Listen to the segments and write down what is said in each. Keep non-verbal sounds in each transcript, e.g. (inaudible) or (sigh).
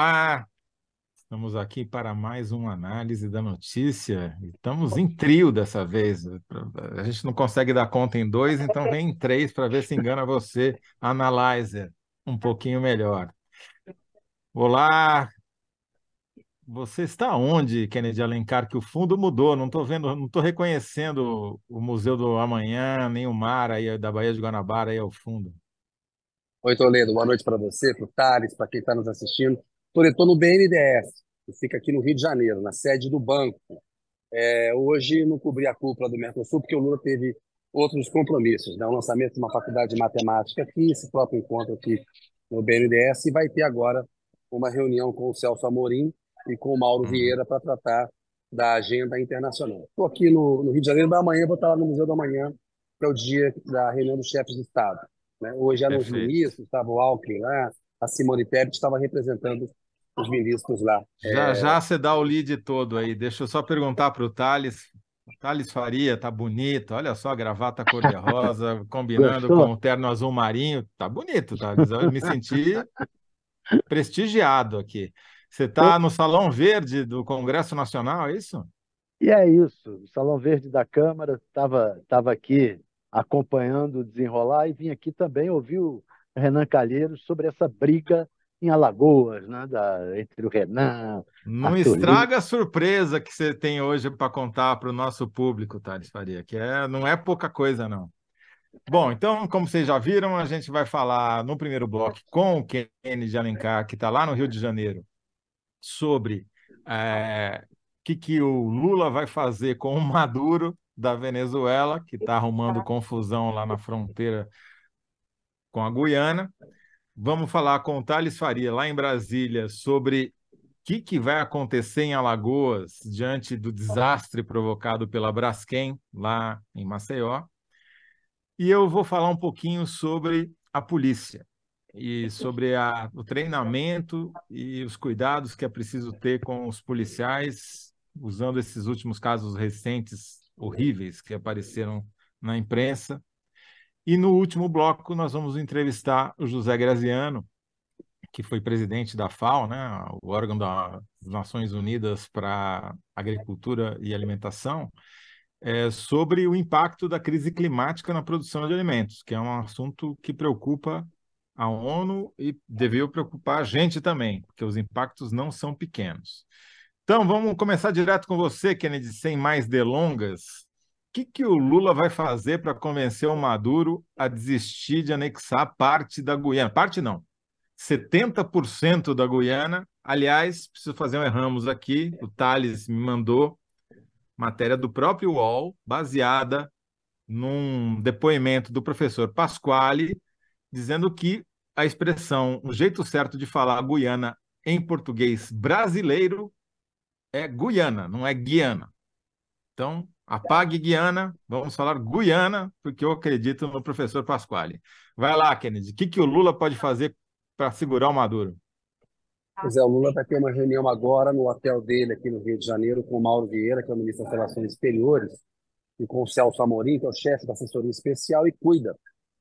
Olá, estamos aqui para mais uma análise da notícia. Estamos em trio dessa vez. A gente não consegue dar conta em dois, então vem em três para ver se engana você, Analyzer, um pouquinho melhor. Olá, você está onde, Kennedy Alencar? Que o fundo mudou, não estou vendo, não estou reconhecendo o Museu do Amanhã, nem o mar aí da Baía de Guanabara aí ao fundo. Oi, Toledo, boa noite para você, para o Thales, para quem está nos assistindo. Estou no BNDES, que fica aqui no Rio de Janeiro, na sede do banco. É, hoje não cobri a cúpula do Mercosul, porque o Lula teve outros compromissos, né? o lançamento de uma faculdade de matemática aqui, esse próprio encontro aqui no BNDES, e vai ter agora uma reunião com o Celso Amorim e com o Mauro. Vieira para tratar da agenda internacional. Estou aqui no, no, Rio de Janeiro, amanhã vou estar lá no Museu da Manhã, que é o dia da reunião dos chefes de Estado. Né? Hoje eram os ministros, estava o Alckmin lá, a Simone Tebet estava representando os ministros lá. Já, é... já você dá o lead todo aí. Deixa eu só perguntar para o Thales. Thales Faria, tá bonito. Olha só a gravata cor-de-rosa, (laughs) combinando Gostou? com o terno azul marinho. Tá bonito, Thales. Eu me senti (laughs) prestigiado aqui. Você está no Salão Verde do Congresso Nacional, é isso? E é isso. O Salão Verde da Câmara estava tava aqui acompanhando o desenrolar e vim aqui também ouvir o Renan Calheiros sobre essa briga em Alagoas, né, da, entre o Renan. Não Arthur estraga Lima. a surpresa que você tem hoje para contar para o nosso público, Thales Faria, que é, não é pouca coisa, não. Bom, então, como vocês já viram, a gente vai falar no primeiro bloco com o Kenny de Alencar, que está lá no Rio de Janeiro, sobre o é, que, que o Lula vai fazer com o Maduro da Venezuela, que está arrumando confusão lá na fronteira com a Guiana. Vamos falar com o Thales Faria, lá em Brasília, sobre o que, que vai acontecer em Alagoas diante do desastre provocado pela Braskem, lá em Maceió. E eu vou falar um pouquinho sobre a polícia e sobre a, o treinamento e os cuidados que é preciso ter com os policiais, usando esses últimos casos recentes horríveis que apareceram na imprensa. E no último bloco, nós vamos entrevistar o José Graziano, que foi presidente da FAO, né, o órgão das Nações Unidas para Agricultura e Alimentação, é, sobre o impacto da crise climática na produção de alimentos, que é um assunto que preocupa a ONU e deveria preocupar a gente também, porque os impactos não são pequenos. Então, vamos começar direto com você, Kennedy, sem mais delongas. Que, que o Lula vai fazer para convencer o Maduro a desistir de anexar parte da Guiana? Parte não, 70% da Guiana. Aliás, preciso fazer um erramos aqui. O Thales me mandou matéria do próprio UOL, baseada num depoimento do professor Pasquale, dizendo que a expressão, o jeito certo de falar Guiana em português brasileiro é Guiana, não é Guiana. Então, apague Guiana, vamos falar Guiana, porque eu acredito no professor Pasquale. Vai lá, Kennedy, o que, que o Lula pode fazer para segurar o Maduro? Pois é, o Lula vai ter uma reunião agora no hotel dele aqui no Rio de Janeiro com o Mauro Vieira, que é o ministro das Relações Exteriores, e com o Celso Amorim, que é o chefe da assessoria especial e cuida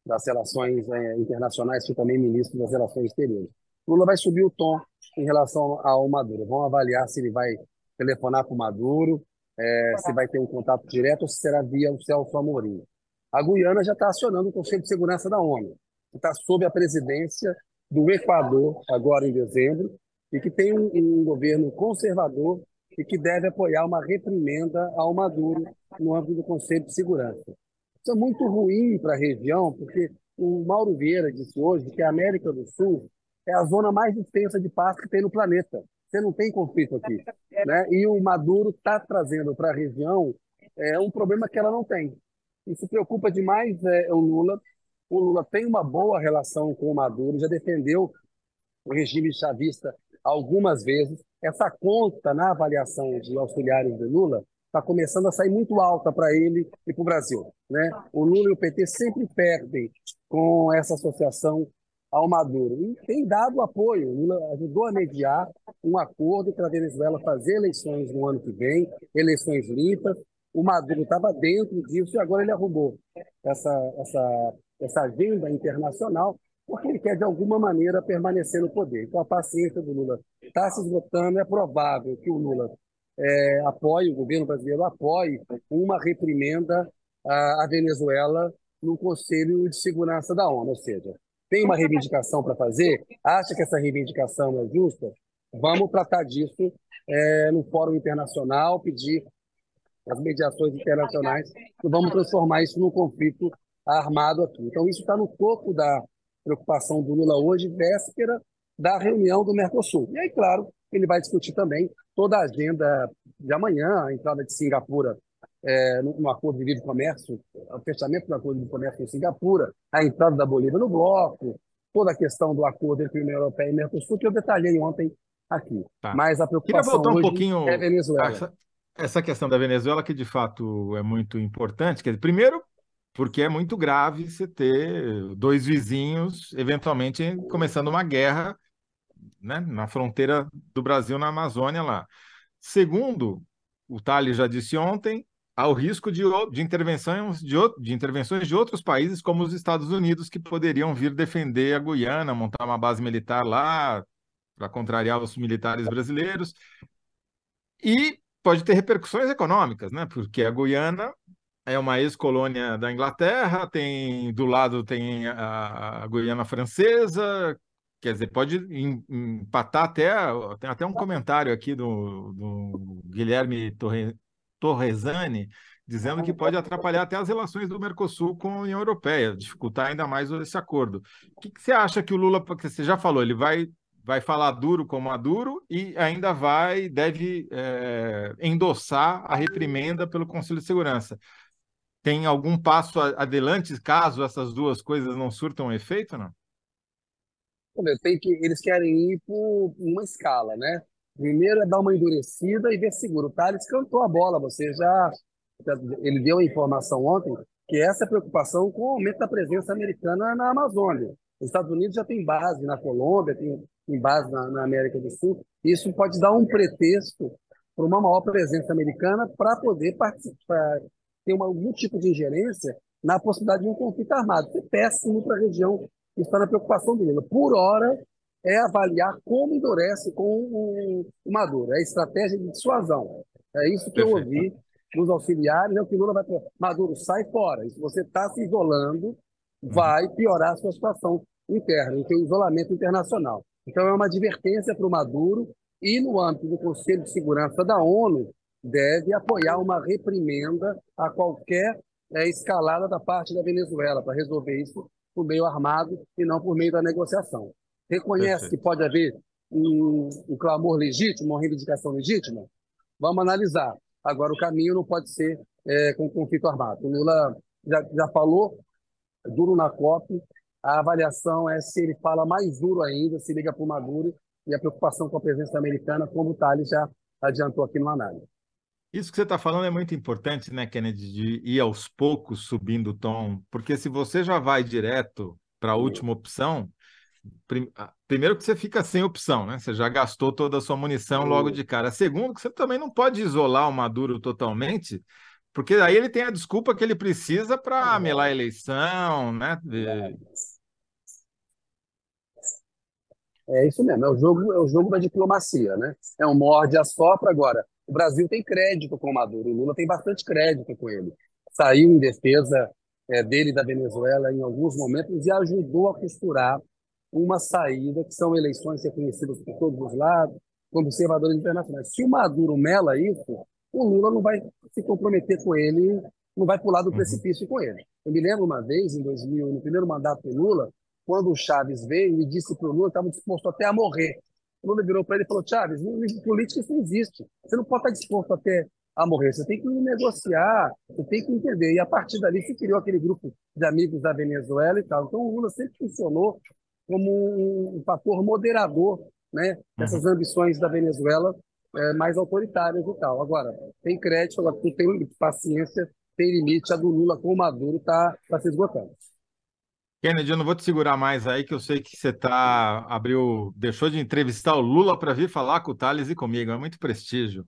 das relações é, internacionais, que também ministro das Relações Exteriores. Lula vai subir o tom em relação ao Maduro. Vamos avaliar se ele vai telefonar com o Maduro, é, se vai ter um contato direto ou se será via o Celso Amorim. A Guiana já está acionando o Conselho de Segurança da ONU, que está sob a presidência do Equador, agora em dezembro, e que tem um, um governo conservador e que deve apoiar uma reprimenda ao Maduro no âmbito do Conselho de Segurança. Isso é muito ruim para a região, porque o Mauro Vieira disse hoje que a América do Sul é a zona mais extensa de paz que tem no planeta. Você não tem conflito aqui. Né? E o Maduro está trazendo para a região é, um problema que ela não tem. Isso preocupa demais é, o Lula. O Lula tem uma boa relação com o Maduro, já defendeu o regime chavista algumas vezes. Essa conta na avaliação de auxiliares de Lula está começando a sair muito alta para ele e para o Brasil. Né? O Lula e o PT sempre perdem com essa associação ao Maduro. E tem dado apoio. Lula ajudou a mediar um acordo para a Venezuela fazer eleições no ano que vem, eleições limpas. O Maduro estava dentro disso e agora ele arrumou essa, essa, essa agenda internacional porque ele quer, de alguma maneira, permanecer no poder. Então, a paciência do Lula está se esgotando. É provável que o Lula é, apoie, o governo brasileiro apoie uma reprimenda à, à Venezuela no Conselho de Segurança da ONU. Ou seja, tem uma reivindicação para fazer, acha que essa reivindicação é justa, vamos tratar disso é, no Fórum Internacional, pedir as mediações internacionais e vamos transformar isso num conflito armado aqui. Então, isso está no topo da preocupação do Lula hoje, véspera da reunião do Mercosul. E aí, claro, ele vai discutir também toda a agenda de amanhã, a entrada de Singapura é, no, acordo de livre comércio, o fechamento do acordo de comércio com Singapura, a entrada da Bolívia no bloco, toda a questão do acordo entre a União Europeia e Mercosul, que eu detalhei ontem aqui. Tá. Mas a preocupação voltar um pouquinho é Venezuela. Essa, essa, questão da Venezuela, que de fato é muito importante. Quer dizer, primeiro, porque é muito grave você ter dois vizinhos, eventualmente, começando uma guerra né, na fronteira do Brasil, na Amazônia lá. Segundo, o Thales já disse ontem, há o risco de, de, intervenções de, de intervenções de outros países, como os Estados Unidos, que poderiam vir defender a Guiana, montar uma base militar lá, para contrariar os militares brasileiros. E pode ter repercussões econômicas, né? porque a Guiana é uma ex-colônia da Inglaterra, tem do lado tem a, a Guiana Francesa, quer dizer, pode empatar até, tem até um comentário aqui do, do Guilherme Torre, Torresani, dizendo que pode atrapalhar até as relações do Mercosul com a União Europeia, dificultar ainda mais esse acordo. O que, que você acha que o Lula, porque você já falou, ele vai vai falar duro com Maduro e ainda vai, deve é, endossar a reprimenda pelo Conselho de Segurança tem algum passo adelante caso essas duas coisas não surtam efeito, não? Tem que, eles querem ir por uma escala, né? Primeiro é dar uma endurecida e ver seguro. O Thales cantou a bola, você já, ele deu a informação ontem que essa é preocupação com o aumento da presença americana na Amazônia. Os Estados Unidos já tem base na Colômbia, tem, tem base na, na América do Sul. Isso pode dar um pretexto para uma maior presença americana para poder participar, tem uma, algum tipo de ingerência na possibilidade de um conflito armado. Isso é péssimo para a região que está na preocupação do Lula. Por hora, é avaliar como endurece com o, o Maduro. É estratégia de dissuasão. É isso que Perfeito. eu ouvi dos auxiliares, é o que Lula vai falar. Maduro, sai fora. E se você está se isolando, uhum. vai piorar a sua situação interna, tem isolamento internacional. Então, é uma advertência para o Maduro e no âmbito do Conselho de Segurança da ONU, deve apoiar uma reprimenda a qualquer é, escalada da parte da Venezuela para resolver isso por meio armado e não por meio da negociação. Reconhece Perfeito. que pode haver um, um clamor legítimo, uma reivindicação legítima? Vamos analisar. Agora, o caminho não pode ser é, com conflito armado. O Lula já, já falou, duro na COP, a avaliação é se ele fala mais duro ainda, se liga para o Maduro, e a preocupação com a presença americana, como o Thales já adiantou aqui no análise. Isso que você está falando é muito importante, né, Kennedy, de ir aos poucos subindo o tom, porque se você já vai direto para a última opção. Primeiro que você fica sem opção, né? Você já gastou toda a sua munição logo de cara. Segundo, que você também não pode isolar o Maduro totalmente, porque aí ele tem a desculpa que ele precisa para melar a eleição, né? É isso mesmo, é o jogo, é o jogo da diplomacia, né? É um morde a sopra agora. O Brasil tem crédito com o Maduro, o Lula tem bastante crédito com ele. Saiu em defesa é, dele da Venezuela em alguns momentos e ajudou a costurar uma saída, que são eleições reconhecidas por todos os lados, como conservadores internacionais. Se o Maduro mela isso, o Lula não vai se comprometer com ele, não vai pular do uhum. precipício com ele. Eu me lembro uma vez, em 2000, no primeiro mandato do Lula, quando o Chaves veio e disse para o Lula que estava disposto até a morrer o Lula virou para ele e falou: Chaves, política isso não existe. Você não pode estar disposto até a morrer. Você tem que negociar, você tem que entender. E a partir dali se criou aquele grupo de amigos da Venezuela e tal. Então o Lula sempre funcionou como um, fator moderador né, dessas uhum. ambições da Venezuela é, mais autoritárias e tal. Agora, tem crédito, agora tem paciência, tem limite. A do Lula com o Maduro está tá se esgotando. Kennedy, eu não vou te segurar mais aí, que eu sei que você tá abriu, deixou de entrevistar o Lula para vir falar com o Thales e comigo. É muito prestígio.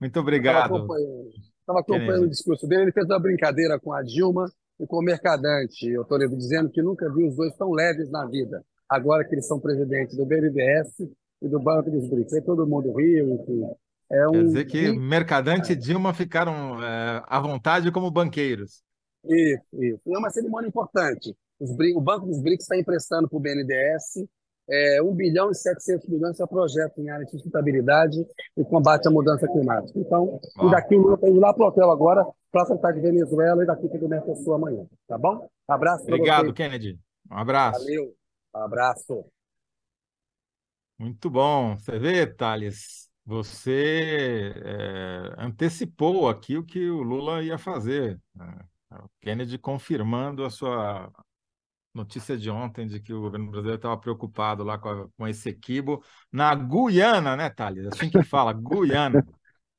Muito obrigado. Estava acompanhando, acompanhando o discurso dele. Ele fez uma brincadeira com a Dilma e com o Mercadante, eu estou dizendo que nunca vi os dois tão leves na vida. Agora que eles são presidentes do BNDES e do Banco dos BRICS. Aí todo mundo riu, enfim. É um... Quer dizer que Mercadante e Dilma ficaram é, à vontade como banqueiros. Isso, isso. E é uma cerimônia importante. O Banco dos BRICS está emprestando para o BNDES é, 1 bilhão e 700 milhões para projetos em área de sustentabilidade e combate à mudança climática. Então, e daqui o Lula está indo lá para o hotel agora para tratar de Venezuela e daqui para o Mercosul amanhã. Tá bom? Abraço Obrigado, Kennedy. Um abraço. Valeu. Um abraço. Muito bom. Você vê, Thales, você é, antecipou aqui o que o Lula ia fazer. Né? O Kennedy confirmando a sua notícia de ontem de que o governo brasileiro estava preocupado lá com, a, com esse equibo na Guiana, né, Thales? Assim que fala, Guiana.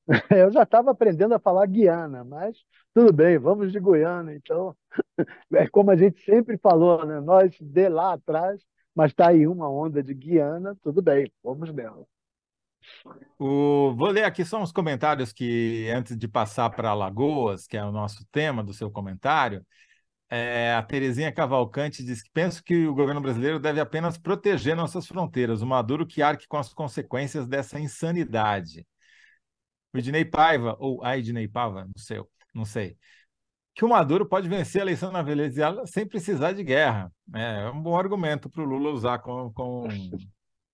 (laughs) Eu já estava aprendendo a falar Guiana, mas tudo bem, vamos de Guiana. Então, (laughs) é como a gente sempre falou, né? Nós de lá atrás, mas está aí uma onda de Guiana, tudo bem, vamos nela. O, vou ler aqui só uns comentários que, antes de passar para Lagoas, que é o nosso tema do seu comentário, é, a Terezinha Cavalcante diz que penso que o governo brasileiro deve apenas proteger nossas fronteiras, o Maduro que arque com as consequências dessa insanidade. O Ednei Paiva, ou a Ednei Paiva, não sei, não sei, que o Maduro pode vencer a eleição na Venezuela sem precisar de guerra. É, é um bom argumento para o Lula usar com, com,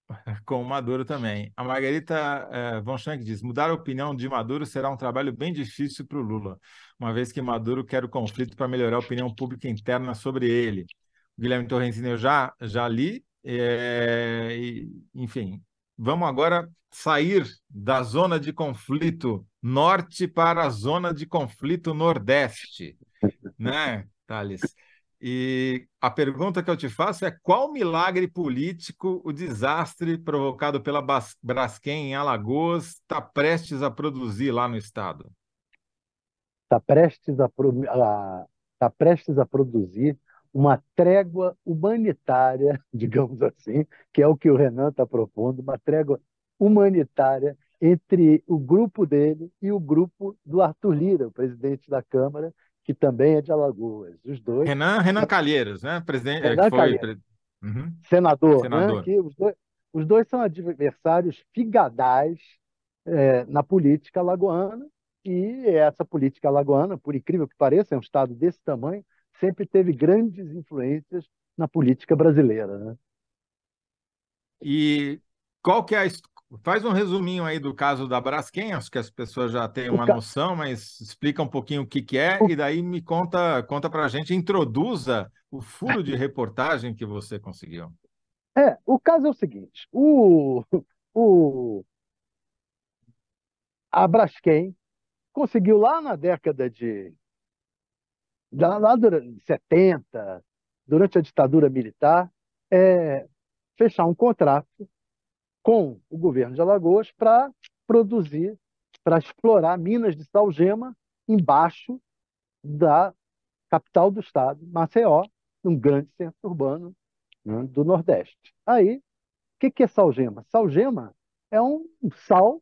(laughs) com o Maduro também. A Margarita é, Von Schenck diz: mudar a opinião de Maduro será um trabalho bem difícil para o Lula, uma vez que Maduro quer o conflito para melhorar a opinião pública interna sobre ele. O Guilherme Torrenzini eu já, já li, é, e, enfim. Vamos agora sair da zona de conflito norte para a zona de conflito nordeste, né, Thales? E a pergunta que eu te faço é qual milagre político o desastre provocado pela Braskem em Alagoas está prestes a produzir lá no estado? Está prestes a, tá prestes a produzir uma trégua humanitária, (laughs) digamos assim, que é o que o Renan está propondo, uma trégua humanitária entre o grupo dele e o grupo do Arthur Lira, o presidente da Câmara, que também é de Alagoas. Os dois. Renan, Renan Calheiros, né? Presidente, Renan foi Calheiros. Uhum. Senador, né? Senador. Né? Que os, dois, os dois são adversários figadais é, na política alagoana, e essa política alagoana, por incrível que pareça, é um estado desse tamanho, sempre teve grandes influências na política brasileira. Né? E qual que é a, Faz um resuminho aí do caso da Braskem, acho que as pessoas já têm uma noção, mas explica um pouquinho o que, que é e daí me conta, conta para a gente, introduza o furo de reportagem que você conseguiu. É, o caso é o seguinte, o, o, a Braskem conseguiu lá na década de lá, lá durante 70, durante a ditadura militar, é, fechar um contrato com o governo de Alagoas para produzir, para explorar minas de salgema embaixo da capital do estado, Maceió, um grande centro urbano né, do Nordeste. Aí, o que, que é salgema? Salgema é um sal,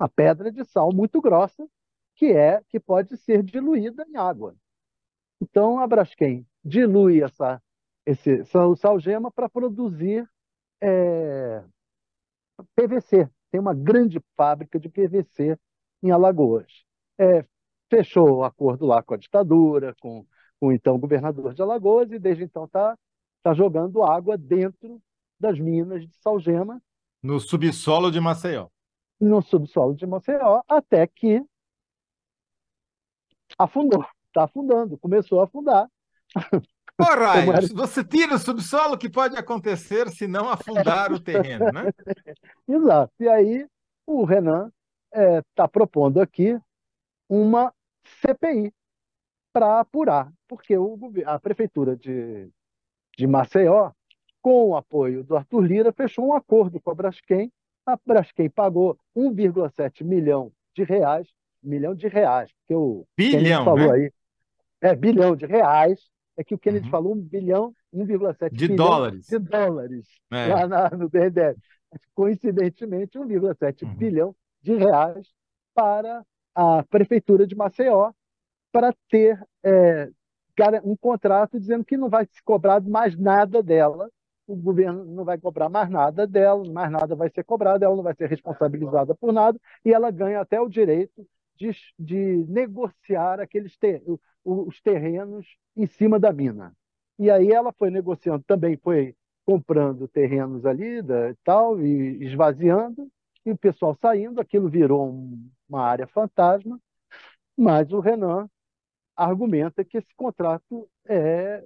uma pedra de sal muito grossa, que é que pode ser diluída em água. Então, a Braskem dilui essa, esse salgema para produzir é, PVC. Tem uma grande fábrica de PVC em Alagoas. É, fechou o acordo lá com a ditadura, com, com o então governador de Alagoas, e desde então está tá jogando água dentro das minas de Salgema. No subsolo de Maceió. No subsolo de Maceió, até que afundou. Está afundando, começou a afundar. (laughs) (laughs) Ora, você tira o subsolo, que pode acontecer se não afundar o terreno, né? (laughs) Exato. E aí o Renan está é, tá propondo aqui uma CPI para apurar, porque o, a prefeitura de, de Maceió, com o apoio do Arthur Lira, fechou um acordo com a Braskem. A Braskem pagou 1,7 milhão de reais, milhão de reais, porque o bilhão, falou né? aí, é bilhão de reais é que o Kennedy uhum. falou 1 bilhão, 1,7 de dólares. de dólares é. lá na, no BNDES. Coincidentemente, 1,7 uhum. bilhão de reais para a prefeitura de Maceió para ter é, um contrato dizendo que não vai se cobrar mais nada dela, o governo não vai cobrar mais nada dela, mais nada vai ser cobrado, ela não vai ser responsabilizada por nada, e ela ganha até o direito de, de negociar aqueles ter, os terrenos em cima da mina. E aí ela foi negociando, também foi comprando terrenos ali da, tal, e esvaziando, e o pessoal saindo, aquilo virou um, uma área fantasma, mas o Renan argumenta que esse contrato é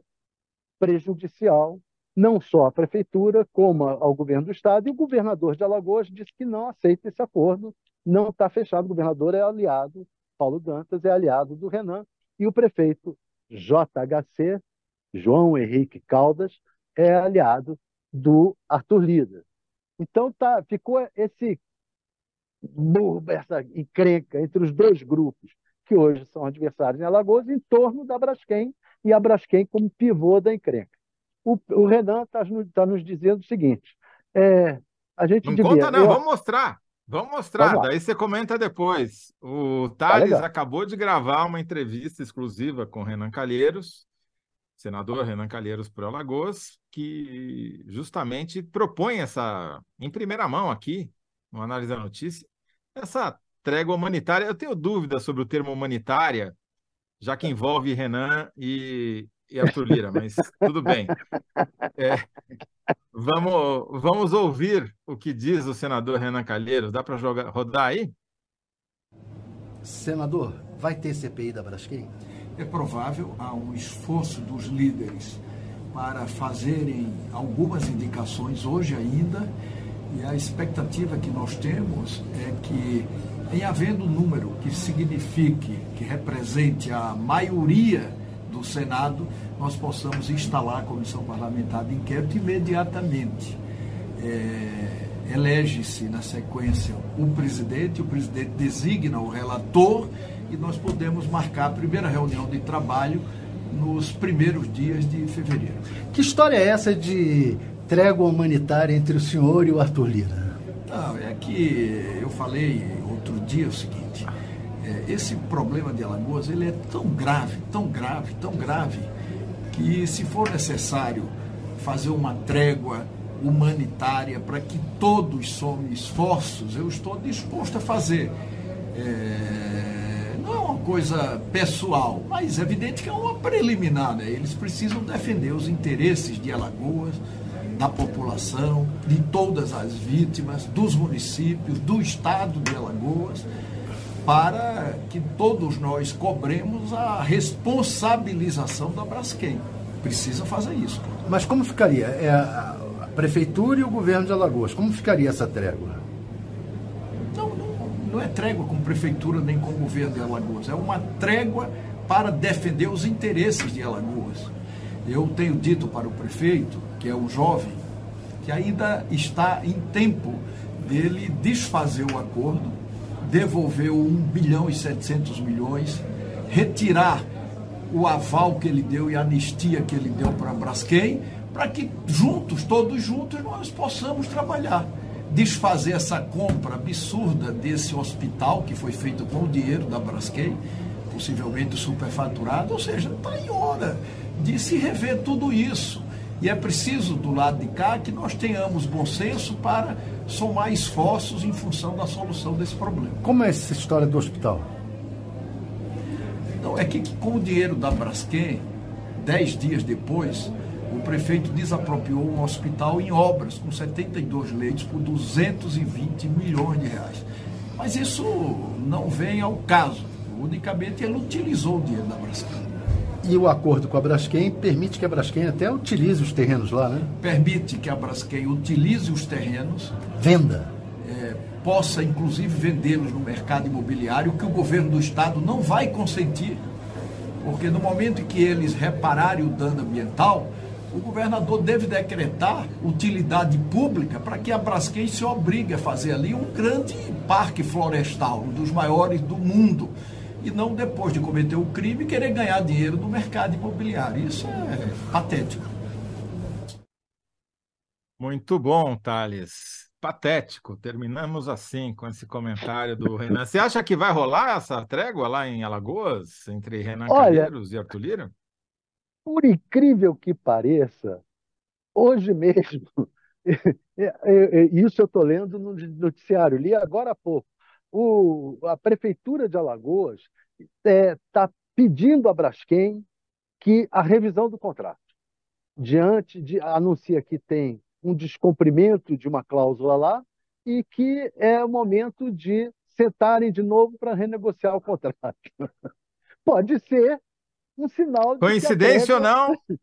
prejudicial não só à prefeitura, como ao governo do estado, e o governador de Alagoas disse que não aceita esse acordo, não está fechado. O governador é aliado, Paulo Dantas é aliado do Renan, e o prefeito JHC, João Henrique Caldas, é aliado do Arthur Lida. Então tá, ficou esse essa encrenca entre os dois grupos, que hoje são adversários em Alagoas, em torno da Braskem, e a Braskem como pivô da encrenca. O, o Renan está tá nos dizendo o seguinte: é, a gente não devia, conta, não, eu... vamos mostrar. Vamos mostrar, vamos daí você comenta depois. O Thales tá acabou de gravar uma entrevista exclusiva com Renan Calheiros, senador Renan Calheiros por Alagoas, que justamente propõe essa, em primeira mão aqui, no Análise da Notícia, essa trégua humanitária. Eu tenho dúvidas sobre o termo humanitária, já que envolve Renan e, e Arthur Lira, mas tudo bem. É, vamos, vamos ouvir o que diz o senador Renan Calheiros. Dá para rodar aí? Senador, vai ter CPI da Braskem? É provável, há um esforço dos líderes para fazerem algumas indicações hoje ainda, e a expectativa que nós temos é que, em havendo um número que signifique, que represente a maioria do Senado, nós possamos instalar a comissão parlamentar de inquérito imediatamente. É, Elege-se na sequência o presidente, o presidente designa o relator e nós podemos marcar a primeira reunião de trabalho nos primeiros dias de fevereiro. Que história é essa de trégua humanitária entre o senhor e o Arthur Lira? Não, é que eu falei outro dia o seguinte, esse problema de Alagoas ele é tão grave, tão grave, tão grave, que se for necessário fazer uma trégua humanitária para que todos somem esforços, eu estou disposto a fazer. É, não é uma coisa pessoal, mas é evidente que é uma preliminar. Né? Eles precisam defender os interesses de Alagoas, da população, de todas as vítimas, dos municípios, do estado de Alagoas para que todos nós cobremos a responsabilização da Braskem. Precisa fazer isso. Mas como ficaria? É a prefeitura e o governo de Alagoas, como ficaria essa trégua? Não, não, não é trégua com prefeitura nem com o governo de Alagoas. É uma trégua para defender os interesses de Alagoas. Eu tenho dito para o prefeito, que é um jovem, que ainda está em tempo dele desfazer o acordo devolver 1 bilhão e 700 milhões, retirar o aval que ele deu e a anistia que ele deu para a Braskem, para que juntos, todos juntos, nós possamos trabalhar. Desfazer essa compra absurda desse hospital que foi feito com o dinheiro da Braskem, possivelmente superfaturado, ou seja, está em hora de se rever tudo isso. E é preciso, do lado de cá, que nós tenhamos bom senso para somar esforços em função da solução desse problema. Como é essa história do hospital? Não, é que, que com o dinheiro da Braskem, dez dias depois, o prefeito desapropriou um hospital em obras, com 72 leitos, por 220 milhões de reais. Mas isso não vem ao caso. Unicamente ele utilizou o dinheiro da Braskem. E o acordo com a Braskem permite que a Braskem até utilize os terrenos lá, né? Permite que a Braskem utilize os terrenos. Venda. É, possa, inclusive, vendê-los no mercado imobiliário, que o governo do Estado não vai consentir. Porque no momento em que eles repararem o dano ambiental, o governador deve decretar utilidade pública para que a Braskem se obrigue a fazer ali um grande parque florestal, um dos maiores do mundo e não depois de cometer o crime querer ganhar dinheiro no mercado imobiliário. Isso é patético. Muito bom, Thales. Patético. Terminamos assim com esse comentário do Renan. Você acha que vai rolar essa trégua lá em Alagoas entre Renan Olha, Calheiros e Arthur Lira? por incrível que pareça, hoje mesmo, (laughs) isso eu estou lendo no noticiário, li agora há pouco, o, a Prefeitura de Alagoas está é, tá pedindo a Braskem que a revisão do contrato, diante de anuncia que tem um descumprimento de uma cláusula lá e que é o momento de sentarem de novo para renegociar o contrato. (laughs) Pode ser um sinal de coincidência ou não? (laughs)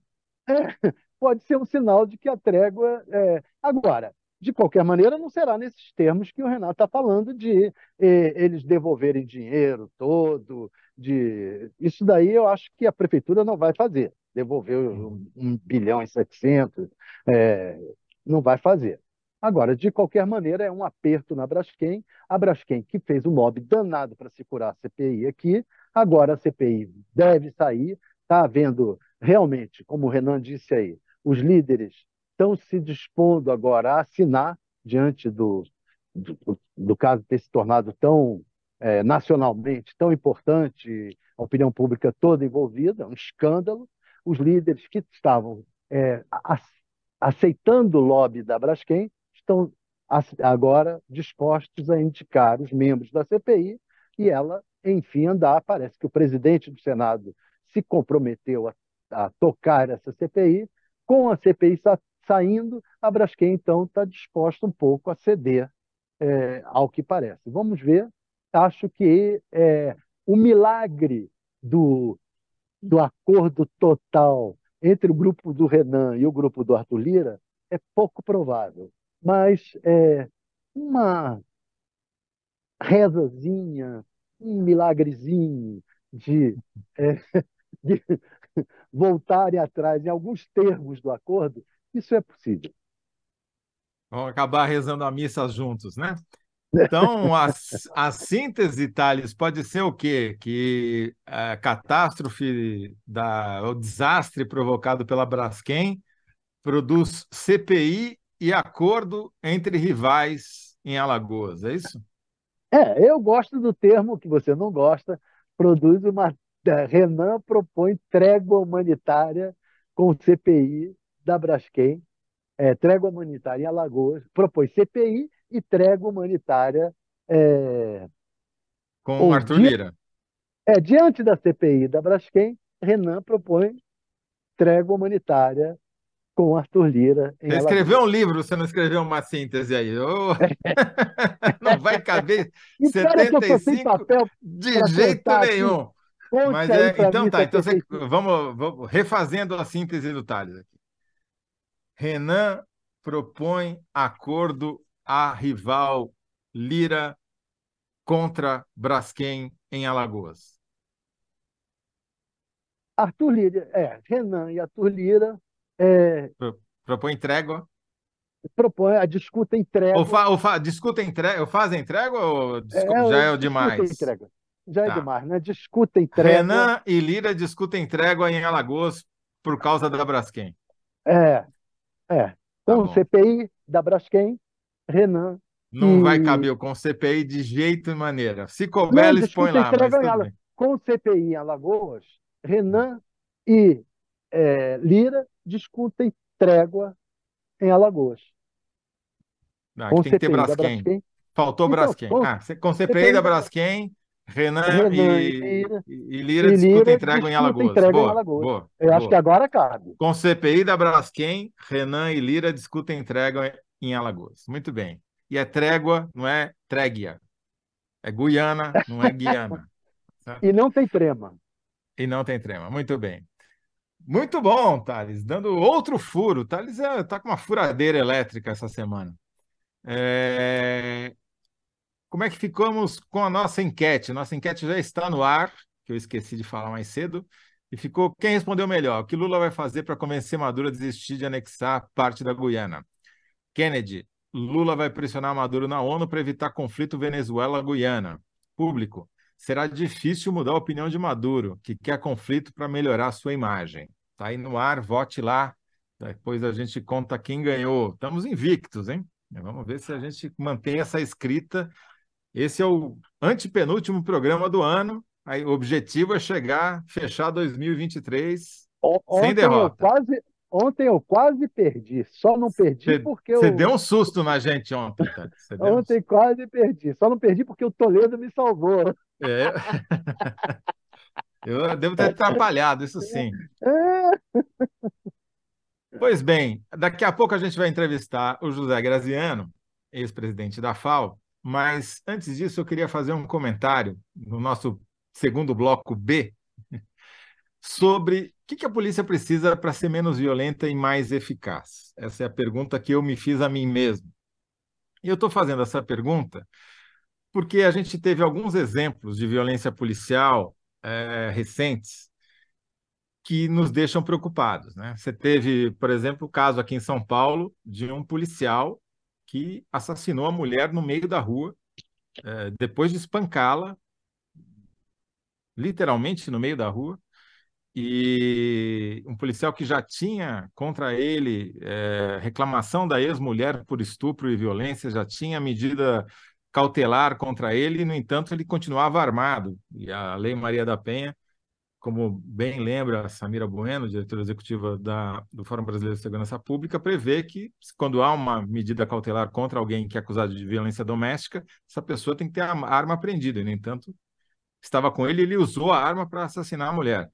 É, pode ser um sinal de que a trégua é... agora de qualquer maneira, não será nesses termos que o Renato está falando de eh, eles devolverem dinheiro todo, de isso daí eu acho que a prefeitura não vai fazer, devolver um, um bilhão e setecentos, é, não vai fazer. Agora, de qualquer maneira, é um aperto na Braskem. A Braskem, que fez um lobby danado para se curar a CPI aqui, agora a CPI deve sair. Está havendo, realmente, como o Renan disse aí, os líderes estão se dispondo agora a assinar, diante do, do, do caso ter se tornado tão é, nacionalmente tão importante, a opinião pública toda envolvida, um escândalo. Os líderes que estavam é, aceitando o lobby da Braskem estão agora dispostos a indicar os membros da CPI e ela, enfim, andar. Parece que o presidente do Senado se comprometeu a, a tocar essa CPI. Com a CPI saindo, a Braskem, então, está disposta um pouco a ceder, é, ao que parece. Vamos ver. Acho que é, o milagre do, do acordo total entre o grupo do Renan e o grupo do Arthur Lira é pouco provável mas é, uma rezazinha, um milagrezinho de, é, (laughs) de voltarem atrás em alguns termos do acordo, isso é possível. Vamos acabar rezando a missa juntos, né? Então, a, a síntese, Thales, pode ser o quê? Que a catástrofe, da, o desastre provocado pela Braskem produz CPI e acordo entre rivais em Alagoas, é isso? É, eu gosto do termo que você não gosta, produz uma. É, Renan propõe trégua humanitária com o CPI da Braskem, é, trégua humanitária em Alagoas, propõe CPI e trégua humanitária. É, com o Arthur Lira. É, diante da CPI da Braskem, Renan propõe trégua humanitária com Arthur Lira. você escreveu um livro, você não escreveu uma síntese aí. Oh. (laughs) não vai caber (laughs) 75 papel de jeito nenhum. Mas é, então tá, então você, vamos, vamos, refazendo a síntese do Thales aqui. Renan propõe acordo a rival Lira contra Braskem em Alagoas. Arthur Lira, é, Renan e Arthur Lira é, propõe trégua? Propõe a discuta entrega. Ou, fa, ou fa, discuta entrega, ou faz entrega ou é, já é demais? Já é tá. é demais, né? Discuta entrega. Renan e Lira discutem trégua em Alagoas por causa da Braskem. É, é. Com tá CPI da Braskem, Renan. Não e... vai caber com CPI de jeito e maneira. Se couber, eles põem lá. Mas com CPI em Alagoas, Renan e é, Lira discutem trégua em Alagoas. Não, com tem CPI que ter Braskem. Braskem. Faltou então, Braskem. Com, ah, com CPI, CPI da Braskem, Renan, e, Lira, e Lira e discutem trégua em Alagoas. Boa, em Alagoas. Boa, Eu boa. acho que agora cabe. Com CPI da Braskem, Renan e Lira discutem trégua em Alagoas. Muito bem. E é trégua, não é tréguia. É Guiana, não é Guiana. (laughs) e não tem trema. E não tem trema. Muito bem. Muito bom, Thales. Dando outro furo. Thales está é, tá com uma furadeira elétrica essa semana. É... Como é que ficamos com a nossa enquete? Nossa enquete já está no ar, que eu esqueci de falar mais cedo. E ficou quem respondeu melhor. O que Lula vai fazer para convencer Maduro a desistir de anexar parte da Guiana? Kennedy, Lula vai pressionar Maduro na ONU para evitar conflito Venezuela-Guiana. Público, será difícil mudar a opinião de Maduro, que quer conflito para melhorar sua imagem. Está aí no ar, vote lá. Depois a gente conta quem ganhou. Estamos invictos, hein? Vamos ver se a gente mantém essa escrita. Esse é o antepenúltimo programa do ano. Aí, o objetivo é chegar, fechar 2023 Ontem Sem derrota. Eu quase, ontem eu quase perdi. Só não perdi Você, porque você eu. deu um susto na gente ontem. Você deu um Ontem quase perdi. Só não perdi porque o Toledo me salvou. É. (laughs) Eu devo ter atrapalhado, isso sim. É. Pois bem, daqui a pouco a gente vai entrevistar o José Graziano, ex-presidente da FAO, mas antes disso eu queria fazer um comentário no nosso segundo bloco B (laughs) sobre o que a polícia precisa para ser menos violenta e mais eficaz. Essa é a pergunta que eu me fiz a mim mesmo. E eu estou fazendo essa pergunta porque a gente teve alguns exemplos de violência policial eh, recentes que nos deixam preocupados. Né? Você teve, por exemplo, o caso aqui em São Paulo de um policial que assassinou a mulher no meio da rua, eh, depois de espancá-la, literalmente no meio da rua, e um policial que já tinha contra ele eh, reclamação da ex-mulher por estupro e violência, já tinha medida cautelar contra ele, no entanto, ele continuava armado. E a Lei Maria da Penha como bem lembra a Samira Bueno, diretora executiva da, do Fórum Brasileiro de Segurança Pública, prevê que quando há uma medida cautelar contra alguém que é acusado de violência doméstica, essa pessoa tem que ter a arma apreendida. E, no entanto, estava com ele e ele usou a arma para assassinar a mulher.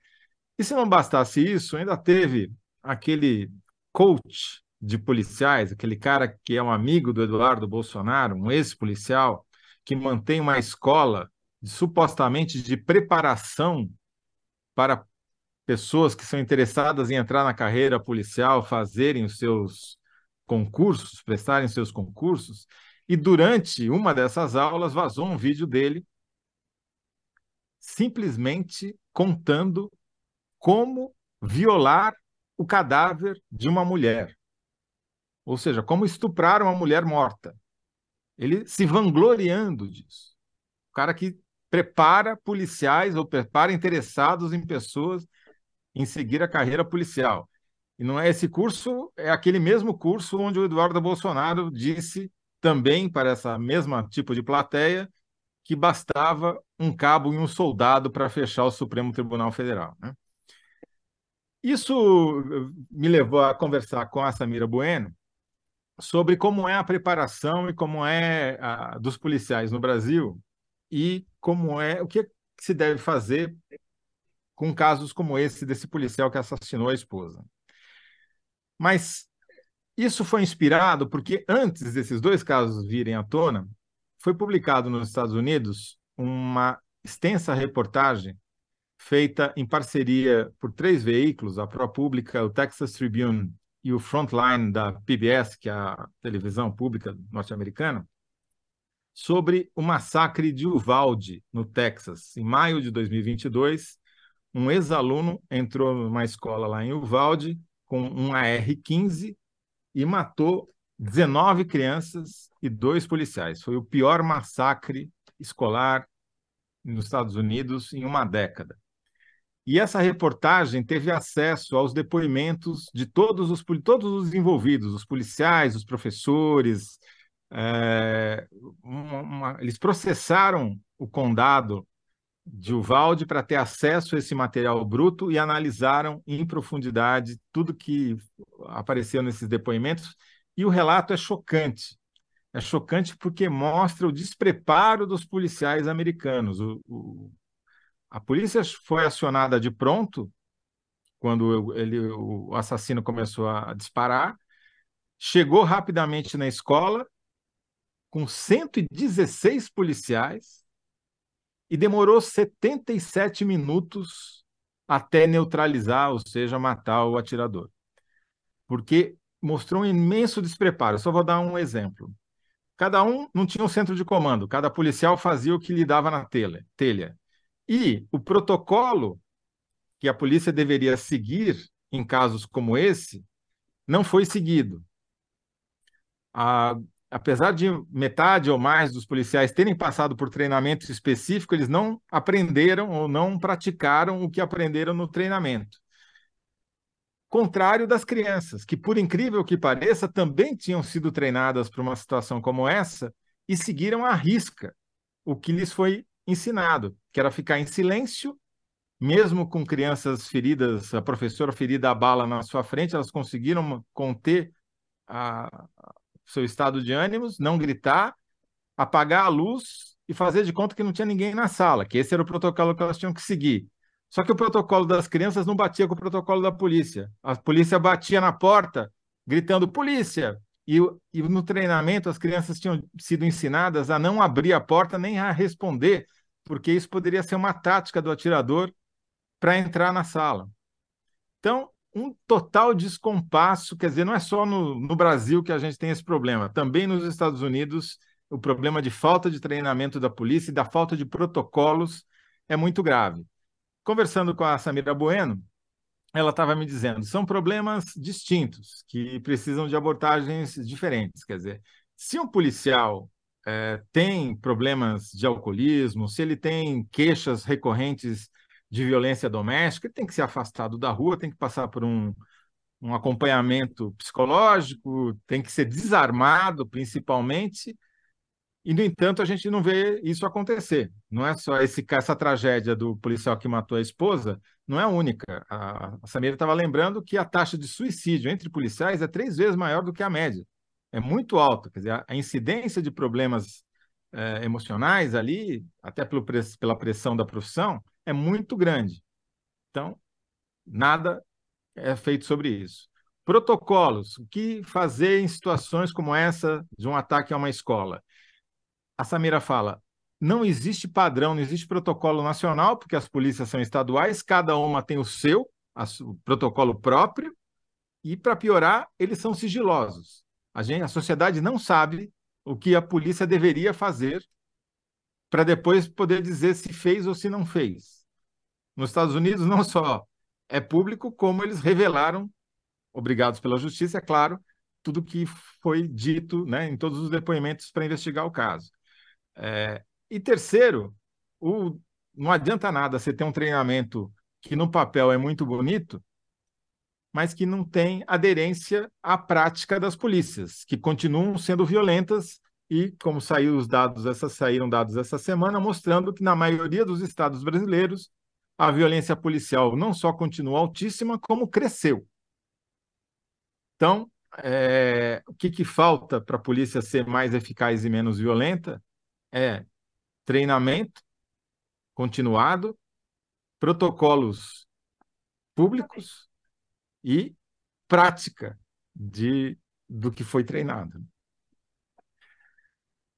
E se não bastasse isso, ainda teve aquele coach de policiais, aquele cara que é um amigo do Eduardo Bolsonaro, um ex-policial, que mantém uma escola supostamente de preparação para pessoas que são interessadas em entrar na carreira policial, fazerem os seus concursos, prestarem seus concursos, e durante uma dessas aulas vazou um vídeo dele simplesmente contando como violar o cadáver de uma mulher. Ou seja, como estuprar uma mulher morta. Ele se vangloriando disso. O cara que prepara policiais ou prepara interessados em pessoas em seguir a carreira policial. E não é esse curso, é aquele mesmo curso onde o Eduardo Bolsonaro disse também para essa mesma tipo de plateia que bastava um cabo e um soldado para fechar o Supremo Tribunal Federal. Né? Isso me levou a conversar com a Samira Bueno sobre como é a preparação e como é a, dos policiais no Brasil e como é o que se deve fazer com casos como esse desse policial que assassinou a esposa. Mas isso foi inspirado porque antes desses dois casos virem à tona, foi publicado nos Estados Unidos uma extensa reportagem feita em parceria por três veículos, a ProPublica, o Texas Tribune e o Frontline da PBS, que é a televisão pública norte-americana, sobre o massacre de Uvalde, no Texas. Em maio de 2022, um ex-aluno entrou numa escola lá em Uvalde com um AR-15 e matou 19 crianças e dois policiais. Foi o pior massacre escolar nos Estados Unidos em uma década. E essa reportagem teve acesso aos depoimentos de todos os, todos os envolvidos, os policiais, os professores, é, uma, eles processaram o condado de Uvalde para ter acesso a esse material bruto e analisaram em profundidade tudo que apareceu nesses depoimentos. E o relato é chocante. É chocante porque mostra o despreparo dos policiais americanos. O, o, a polícia foi acionada de pronto quando ele, o assassino começou a disparar, chegou rapidamente na escola, com 116 policiais e demorou 77 minutos até neutralizar, ou seja, matar o atirador. Porque mostrou um imenso despreparo. Só vou dar um exemplo. Cada um não tinha um centro de comando, cada policial fazia o que lhe dava na telha. E o protocolo que a polícia deveria seguir em casos como esse não foi seguido. A apesar de metade ou mais dos policiais terem passado por treinamento específico, eles não aprenderam ou não praticaram o que aprenderam no treinamento. Contrário das crianças, que, por incrível que pareça, também tinham sido treinadas para uma situação como essa e seguiram à risca o que lhes foi ensinado, que era ficar em silêncio mesmo com crianças feridas, a professora ferida a bala na sua frente, elas conseguiram conter a, seu estado de ânimos, não gritar, apagar a luz e fazer de conta que não tinha ninguém na sala, que esse era o protocolo que elas tinham que seguir. Só que o protocolo das crianças não batia com o protocolo da polícia. A polícia batia na porta, gritando: polícia! E, e no treinamento, as crianças tinham sido ensinadas a não abrir a porta nem a responder, porque isso poderia ser uma tática do atirador para entrar na sala. Então, um total descompasso, quer dizer, não é só no, no Brasil que a gente tem esse problema, também nos Estados Unidos, o problema de falta de treinamento da polícia e da falta de protocolos é muito grave. Conversando com a Samira Bueno, ela estava me dizendo, são problemas distintos, que precisam de abordagens diferentes. Quer dizer, se um policial é, tem problemas de alcoolismo, se ele tem queixas recorrentes de violência doméstica, ele tem que ser afastado da rua, tem que passar por um, um acompanhamento psicológico, tem que ser desarmado, principalmente, e, no entanto, a gente não vê isso acontecer. Não é só esse, essa tragédia do policial que matou a esposa, não é única. A, a Samira estava lembrando que a taxa de suicídio entre policiais é três vezes maior do que a média. É muito alta. Quer dizer, a, incidência de problemas é, emocionais ali, até pelo, pela pressão da profissão, é muito grande. Então, nada é feito sobre isso. Protocolos. O que fazer em situações como essa de um ataque a uma escola? A Samira fala: não existe padrão, não existe protocolo nacional, porque as polícias são estaduais, cada uma tem o seu, o protocolo próprio, e para piorar, eles são sigilosos. A, gente, a sociedade não sabe o que a polícia deveria fazer para depois poder dizer se fez ou se não fez. Nos Estados Unidos, não só é público, como eles revelaram, obrigados pela justiça, é claro, tudo que foi dito né, em todos os depoimentos para investigar o caso. É, e terceiro, o, não adianta nada você ter um treinamento que no papel é muito bonito, mas que não tem aderência à prática das polícias, que continuam sendo violentas e, como saiu os dados essa, saíram dados essa semana, mostrando que na maioria dos estados brasileiros a violência policial não só continua altíssima, como cresceu. Então, é, o que, que falta para a polícia ser mais eficaz e menos violenta é treinamento continuado, protocolos públicos e prática de, do que foi treinado.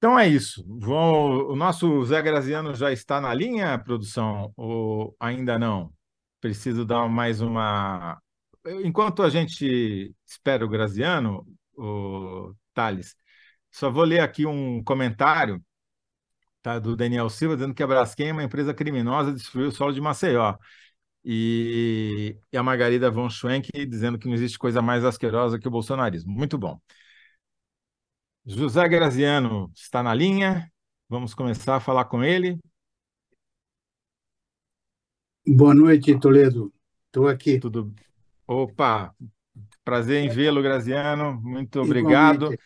Então é isso. Vou, o nosso Zé Graziano já está na linha, produção, ou ainda não? Preciso dar mais uma. Enquanto a gente espera o Graziano, o Thales, só vou ler aqui um comentário tá, do Daniel Silva, dizendo que a Braskem é uma empresa criminosa, destruiu o solo de Maceió. E, e a Margarida von Schwenk dizendo que não existe coisa mais asquerosa que o bolsonarismo. Muito bom. José Graziano está na linha. Vamos começar a falar com ele. Boa noite, Toledo. Estou aqui. Tudo. Opa, prazer em vê-lo, Graziano. Muito obrigado. Igualmente.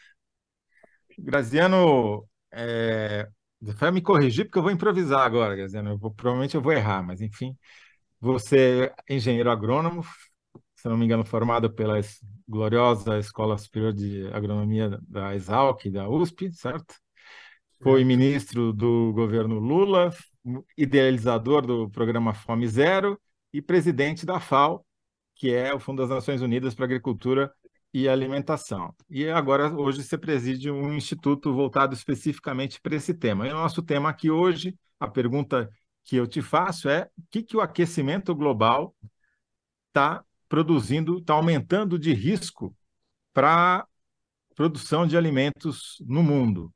Graziano, é, Vai me corrigir, porque eu vou improvisar agora, Graziano. Eu vou, provavelmente eu vou errar, mas enfim. Você é engenheiro agrônomo, se não me engano, formado pela gloriosa Escola Superior de Agronomia da Exalc, da USP, certo? Foi ministro do governo Lula, idealizador do programa Fome Zero e presidente da FAO, que é o Fundo das Nações Unidas para Agricultura e alimentação. E agora, hoje, você preside um instituto voltado especificamente para esse tema. E o nosso tema aqui hoje, a pergunta que eu te faço é o que, que o aquecimento global está produzindo, está aumentando de risco para produção de alimentos no mundo?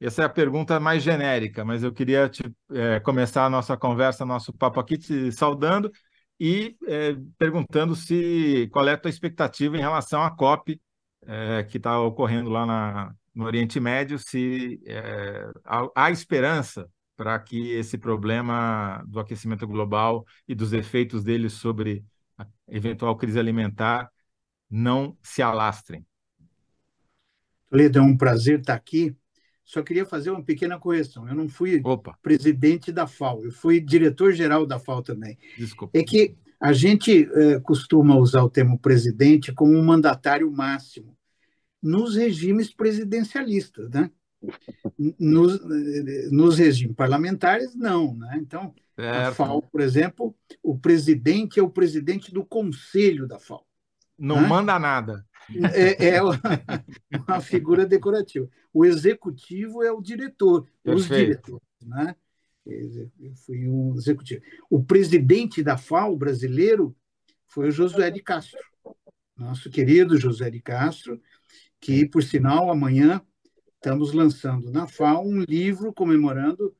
Essa é a pergunta mais genérica, mas eu queria te, é, começar a nossa conversa, nosso papo aqui, te saudando e é, perguntando se qual é a tua expectativa em relação à COP é, que está ocorrendo lá na, no Oriente Médio, se é, há, há esperança para que esse problema do aquecimento global e dos efeitos dele sobre eventual crise alimentar não se alastrem. Toledo, é um prazer estar aqui. só queria fazer uma pequena correção. Eu não fui Opa. presidente da FAO, eu fui diretor-geral da FAO também. Desculpa. É que a gente é, costuma usar o termo presidente como um mandatário máximo nos regimes presidencialistas, né? Nos, nos regimes parlamentares, não. Né? Então, certo. a FAO, por exemplo, o presidente é o presidente do conselho da FAO. Não né? manda nada. É, é (laughs) uma figura decorativa. O executivo é o diretor, Perfeito. os diretores. Né? Eu fui um executivo. O presidente da FAO brasileiro foi o Josué de Castro, nosso querido José de Castro, que, por sinal, amanhã estamos lançando na FAO um livro comemorando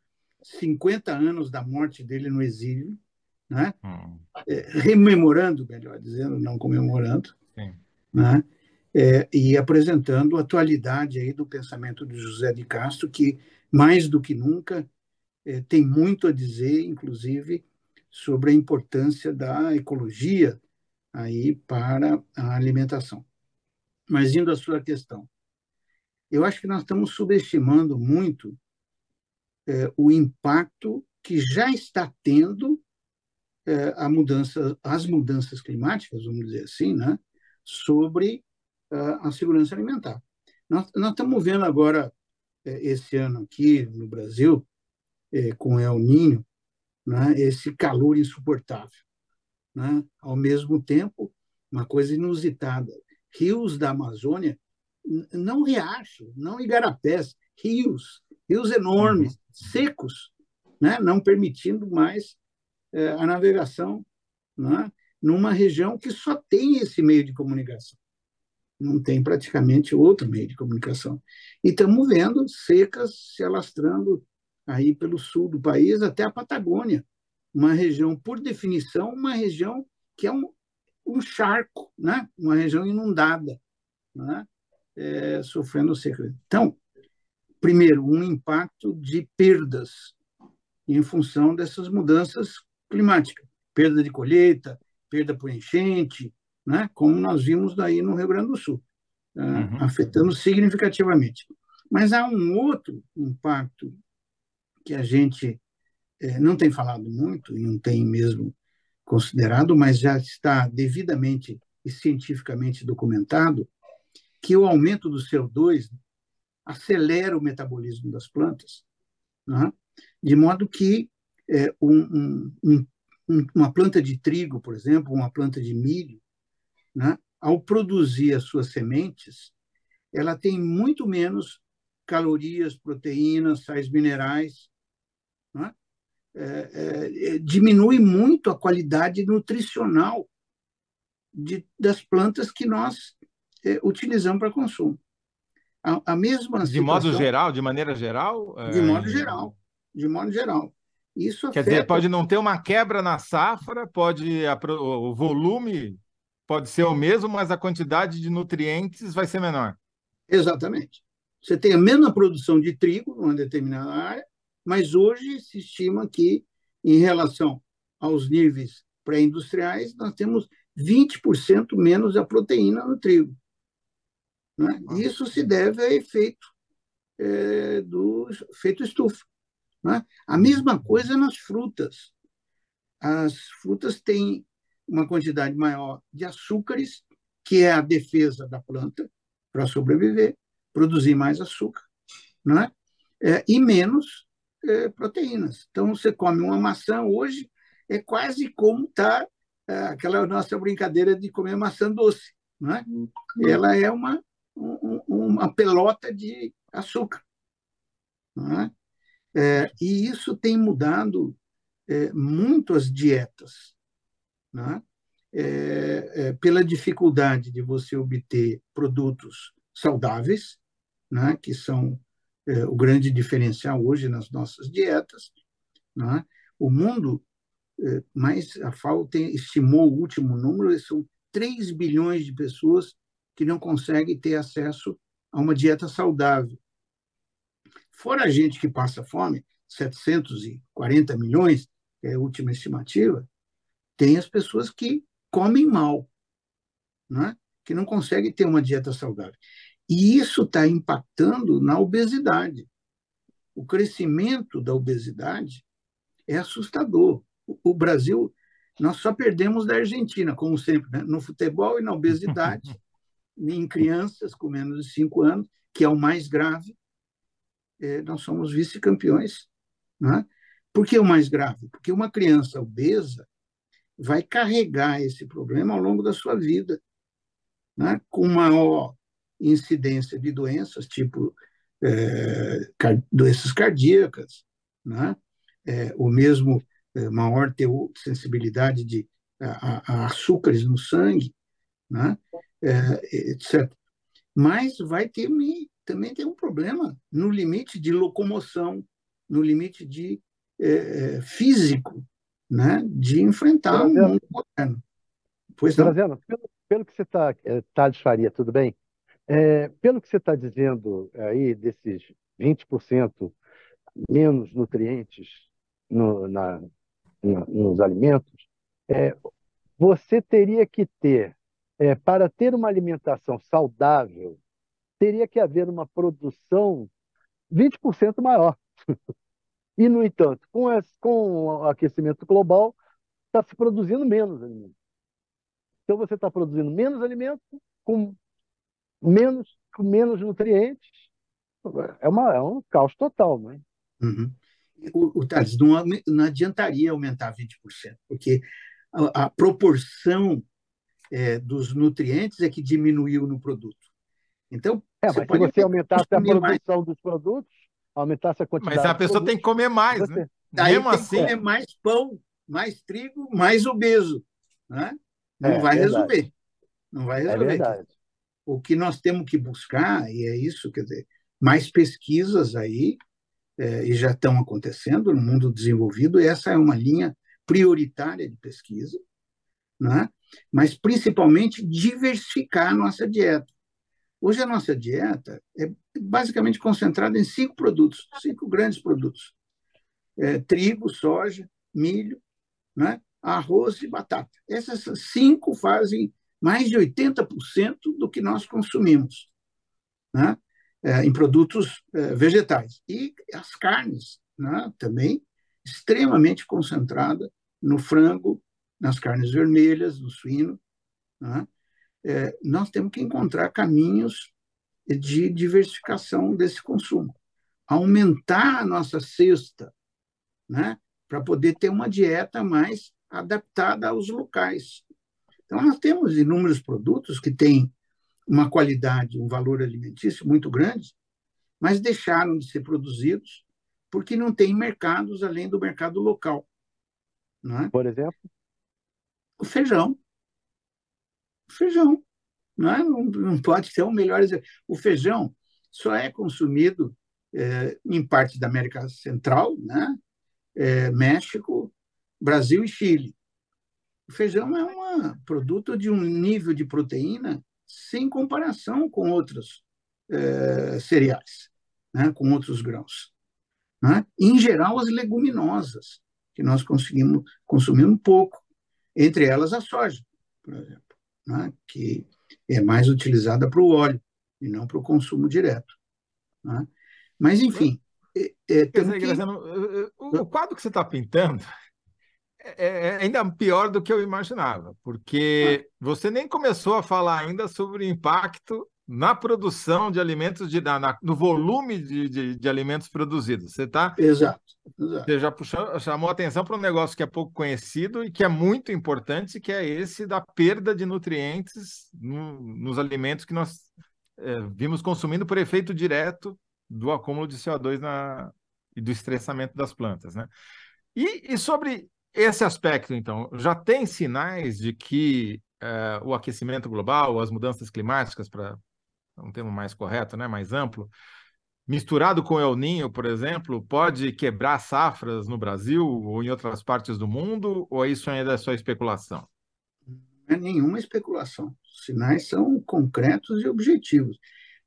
50 anos da morte dele no exílio, né? Hum. É, rememorando, melhor dizendo, não comemorando, né? É, e apresentando a atualidade aí do pensamento de José de Castro, que mais do que nunca é, tem muito a dizer, inclusive, sobre a importância da ecologia aí para a alimentação. Mas indo à sua questão, eu acho que nós estamos subestimando muito é, o impacto que já está tendo é, a mudança, as mudanças climáticas, vamos dizer assim, né, sobre a, a segurança alimentar. Nós, nós, estamos vendo agora, é, esse ano aqui no Brasil, com El Ninho, né, esse calor insuportável. Né? Ao mesmo tempo, uma coisa inusitada, rios da Amazônia não riachos, não igarapés, rios, rios enormes, uhum. secos, né? não permitindo mais é, a navegação né? numa região que só tem esse meio de comunicação. Não tem praticamente outro meio de comunicação. E estamos vendo secas se alastrando aí pelo sul do país até a Patagônia, uma região, por definição, uma região que é um, um charco, né? uma região inundada. Né? é, sofrendo seca. Então, primeiro, um impacto de perdas em função dessas mudanças climáticas, perda de colheita, perda por enchente, né? como nós vimos daí no Rio Grande do Sul, tá? uhum. afetando significativamente. Mas há um outro impacto que a gente é, não tem falado muito e não tem mesmo considerado, mas já está devidamente e cientificamente documentado, que o aumento do CO2 acelera o metabolismo das plantas, né? de modo que é, um, um, um, uma planta de trigo, por exemplo, uma planta de milho, né? ao produzir as suas sementes, ela tem muito menos calorias, proteínas, sais minerais, né? é, é, é diminui muito a qualidade nutricional de, das plantas que nós é, utilizamos para consumo. A, a mesma de modo geral, de maneira geral? De é... modo geral, de modo geral. Isso Quer afeta... dizer, pode não ter uma quebra na safra, pode a, o volume pode ser o mesmo, mas a quantidade de nutrientes vai ser menor. Exatamente. Você tem a mesma produção de trigo numa determinada área, mas hoje se estima que, em relação aos níveis pré-industriais, nós temos 20% menos da proteína no trigo. Né? Isso se deve a efeito é, do efeito estufa. Né? A mesma coisa nas frutas. As frutas têm uma quantidade maior de açúcares, que é a defesa da planta para sobreviver, produzir mais açúcar, né? É, e menos é, proteínas. Então, você come uma maçã hoje, é quase como tá é, aquela nossa brincadeira de comer maçã doce. Né? Ela é uma um, uma pelota de açúcar. É? É, e isso tem mudado é, muito as dietas, é? É, pela dificuldade de você obter produtos saudáveis, que são o grande diferencial hoje nas nossas dietas. O mundo, mais a FAO tem, estimou o último número, são 3 bilhões de pessoas que não consegue ter acesso a uma dieta saudável. Fora a gente que passa fome, 740 milhões, é a última estimativa, tem as pessoas que comem mal, né? que não conseguem ter uma dieta saudável. E isso está impactando na obesidade. o crescimento da obesidade é assustador. O Brasil, nós só perdemos da Argentina, como sempre, né? no futebol e na obesidade, (laughs) em crianças com menos de 5 anos, que é o mais grave, é, nós somos vice-campeões. Né? Por que o mais grave? Porque uma criança obesa vai carregar esse problema ao longo da sua vida, né? com maior incidência de doenças, tipo é, doenças cardíacas, né? É, o mesmo é, maior teor, sensibilidade de, a, a, açúcares no sangue, né? É, etc. Mas vai ter também tem um problema no limite de locomoção, no limite de é, é, físico, né? de enfrentar o um mundo moderno. Pois não. pelo, pelo que você está, Thales Faria, tudo bem? É, pelo que você está dizendo aí, desses 20% menos nutrientes no, na, na, nos alimentos, é, você teria que ter, é, para ter uma alimentação saudável, teria que haver uma produção 20% maior. e, no entanto, com, esse, com o aquecimento global, está se produzindo menos alimentos. Então, você está produzindo menos alimentos com menos, com menos nutrientes. É, uma, é um caos total, não é? Uhum. O, o Thales, não, não adiantaria aumentar 20%, porque a, a proporção é, dos nutrientes é que diminuiu no produto. Então, é, mas se você aumentasse a produção mais. dos produtos, aumentasse a quantidade. Mas a pessoa tem que comer mais, você... né? Daí Mesmo tem assim, que comer mais pão, mais trigo, mais obeso, né? Não é, vai verdade. resolver. Não vai é resolver. É verdade o que nós temos que buscar, e é isso, quer dizer, mais pesquisas aí, é, e já estão acontecendo no mundo desenvolvido, essa é uma linha prioritária de pesquisa, né? Mas principalmente diversificar a nossa dieta. Hoje a nossa dieta é basicamente concentrada em cinco produtos, cinco grandes produtos: é, trigo, soja, milho, né? arroz e batata. Essas cinco fazem mais de 80% do que nós consumimos né? é, em produtos é, vegetais. E as carnes né? também extremamente concentrada no frango, nas carnes vermelhas, no suíno. Né? É, nós temos que encontrar caminhos de diversificação desse consumo, aumentar a nossa cesta, né, para poder ter uma dieta mais adaptada aos locais. Então, nós temos inúmeros produtos que têm uma qualidade, um valor alimentício muito grande, mas deixaram de ser produzidos porque não tem mercados além do mercado local. É? Por exemplo? O feijão. O feijão. Não, é? não, não pode ser o melhor exemplo. O feijão só é consumido é, em parte da América Central, né? É, México, Brasil e Chile. O feijão é um produto de um nível de proteína sem comparação com outros é, cereais, né, com outros grãos. Né? Em geral, as leguminosas, que nós conseguimos consumir um pouco, entre elas a soja, por exemplo, né, que é mais utilizada para o óleo e não para o consumo direto. Né? Mas, enfim. É, é, que... o quadro que você está pintando é, é ainda pior do que eu imaginava, porque você nem começou a falar ainda sobre o impacto na produção de alimentos, de, na, no volume de, de, de, alimentos produzidos. Você tá, exato, exato. Você já puxou, chamou atenção para um negócio que é pouco conhecido e que é muito importante, que é esse da perda de nutrientes no, nos alimentos que nós é, vimos consumindo por efeito direto do acúmulo de CO2 na, e do estressamento das plantas. Né? E, e sobre esse aspecto, então, já tem sinais de que uh, o aquecimento global, as mudanças climáticas, para um termo mais correto, né, mais amplo, misturado com El Ninho, por exemplo, pode quebrar safras no Brasil ou em outras partes do mundo, ou isso ainda é só especulação? Não é nenhuma especulação. Os sinais são concretos e objetivos.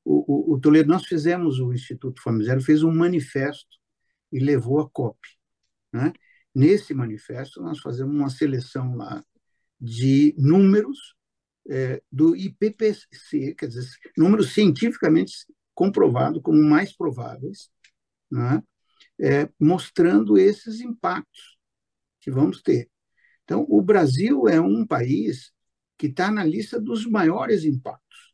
O, o, o Toledo, nós fizemos, o Instituto Fome Zero fez um manifesto e levou a COP. Né? Nesse manifesto, nós fazemos uma seleção lá de números é, do IPPC, quer dizer, números cientificamente comprovados como mais prováveis, né, é, mostrando esses impactos que vamos ter. Então, o Brasil é um país que está na lista dos maiores impactos.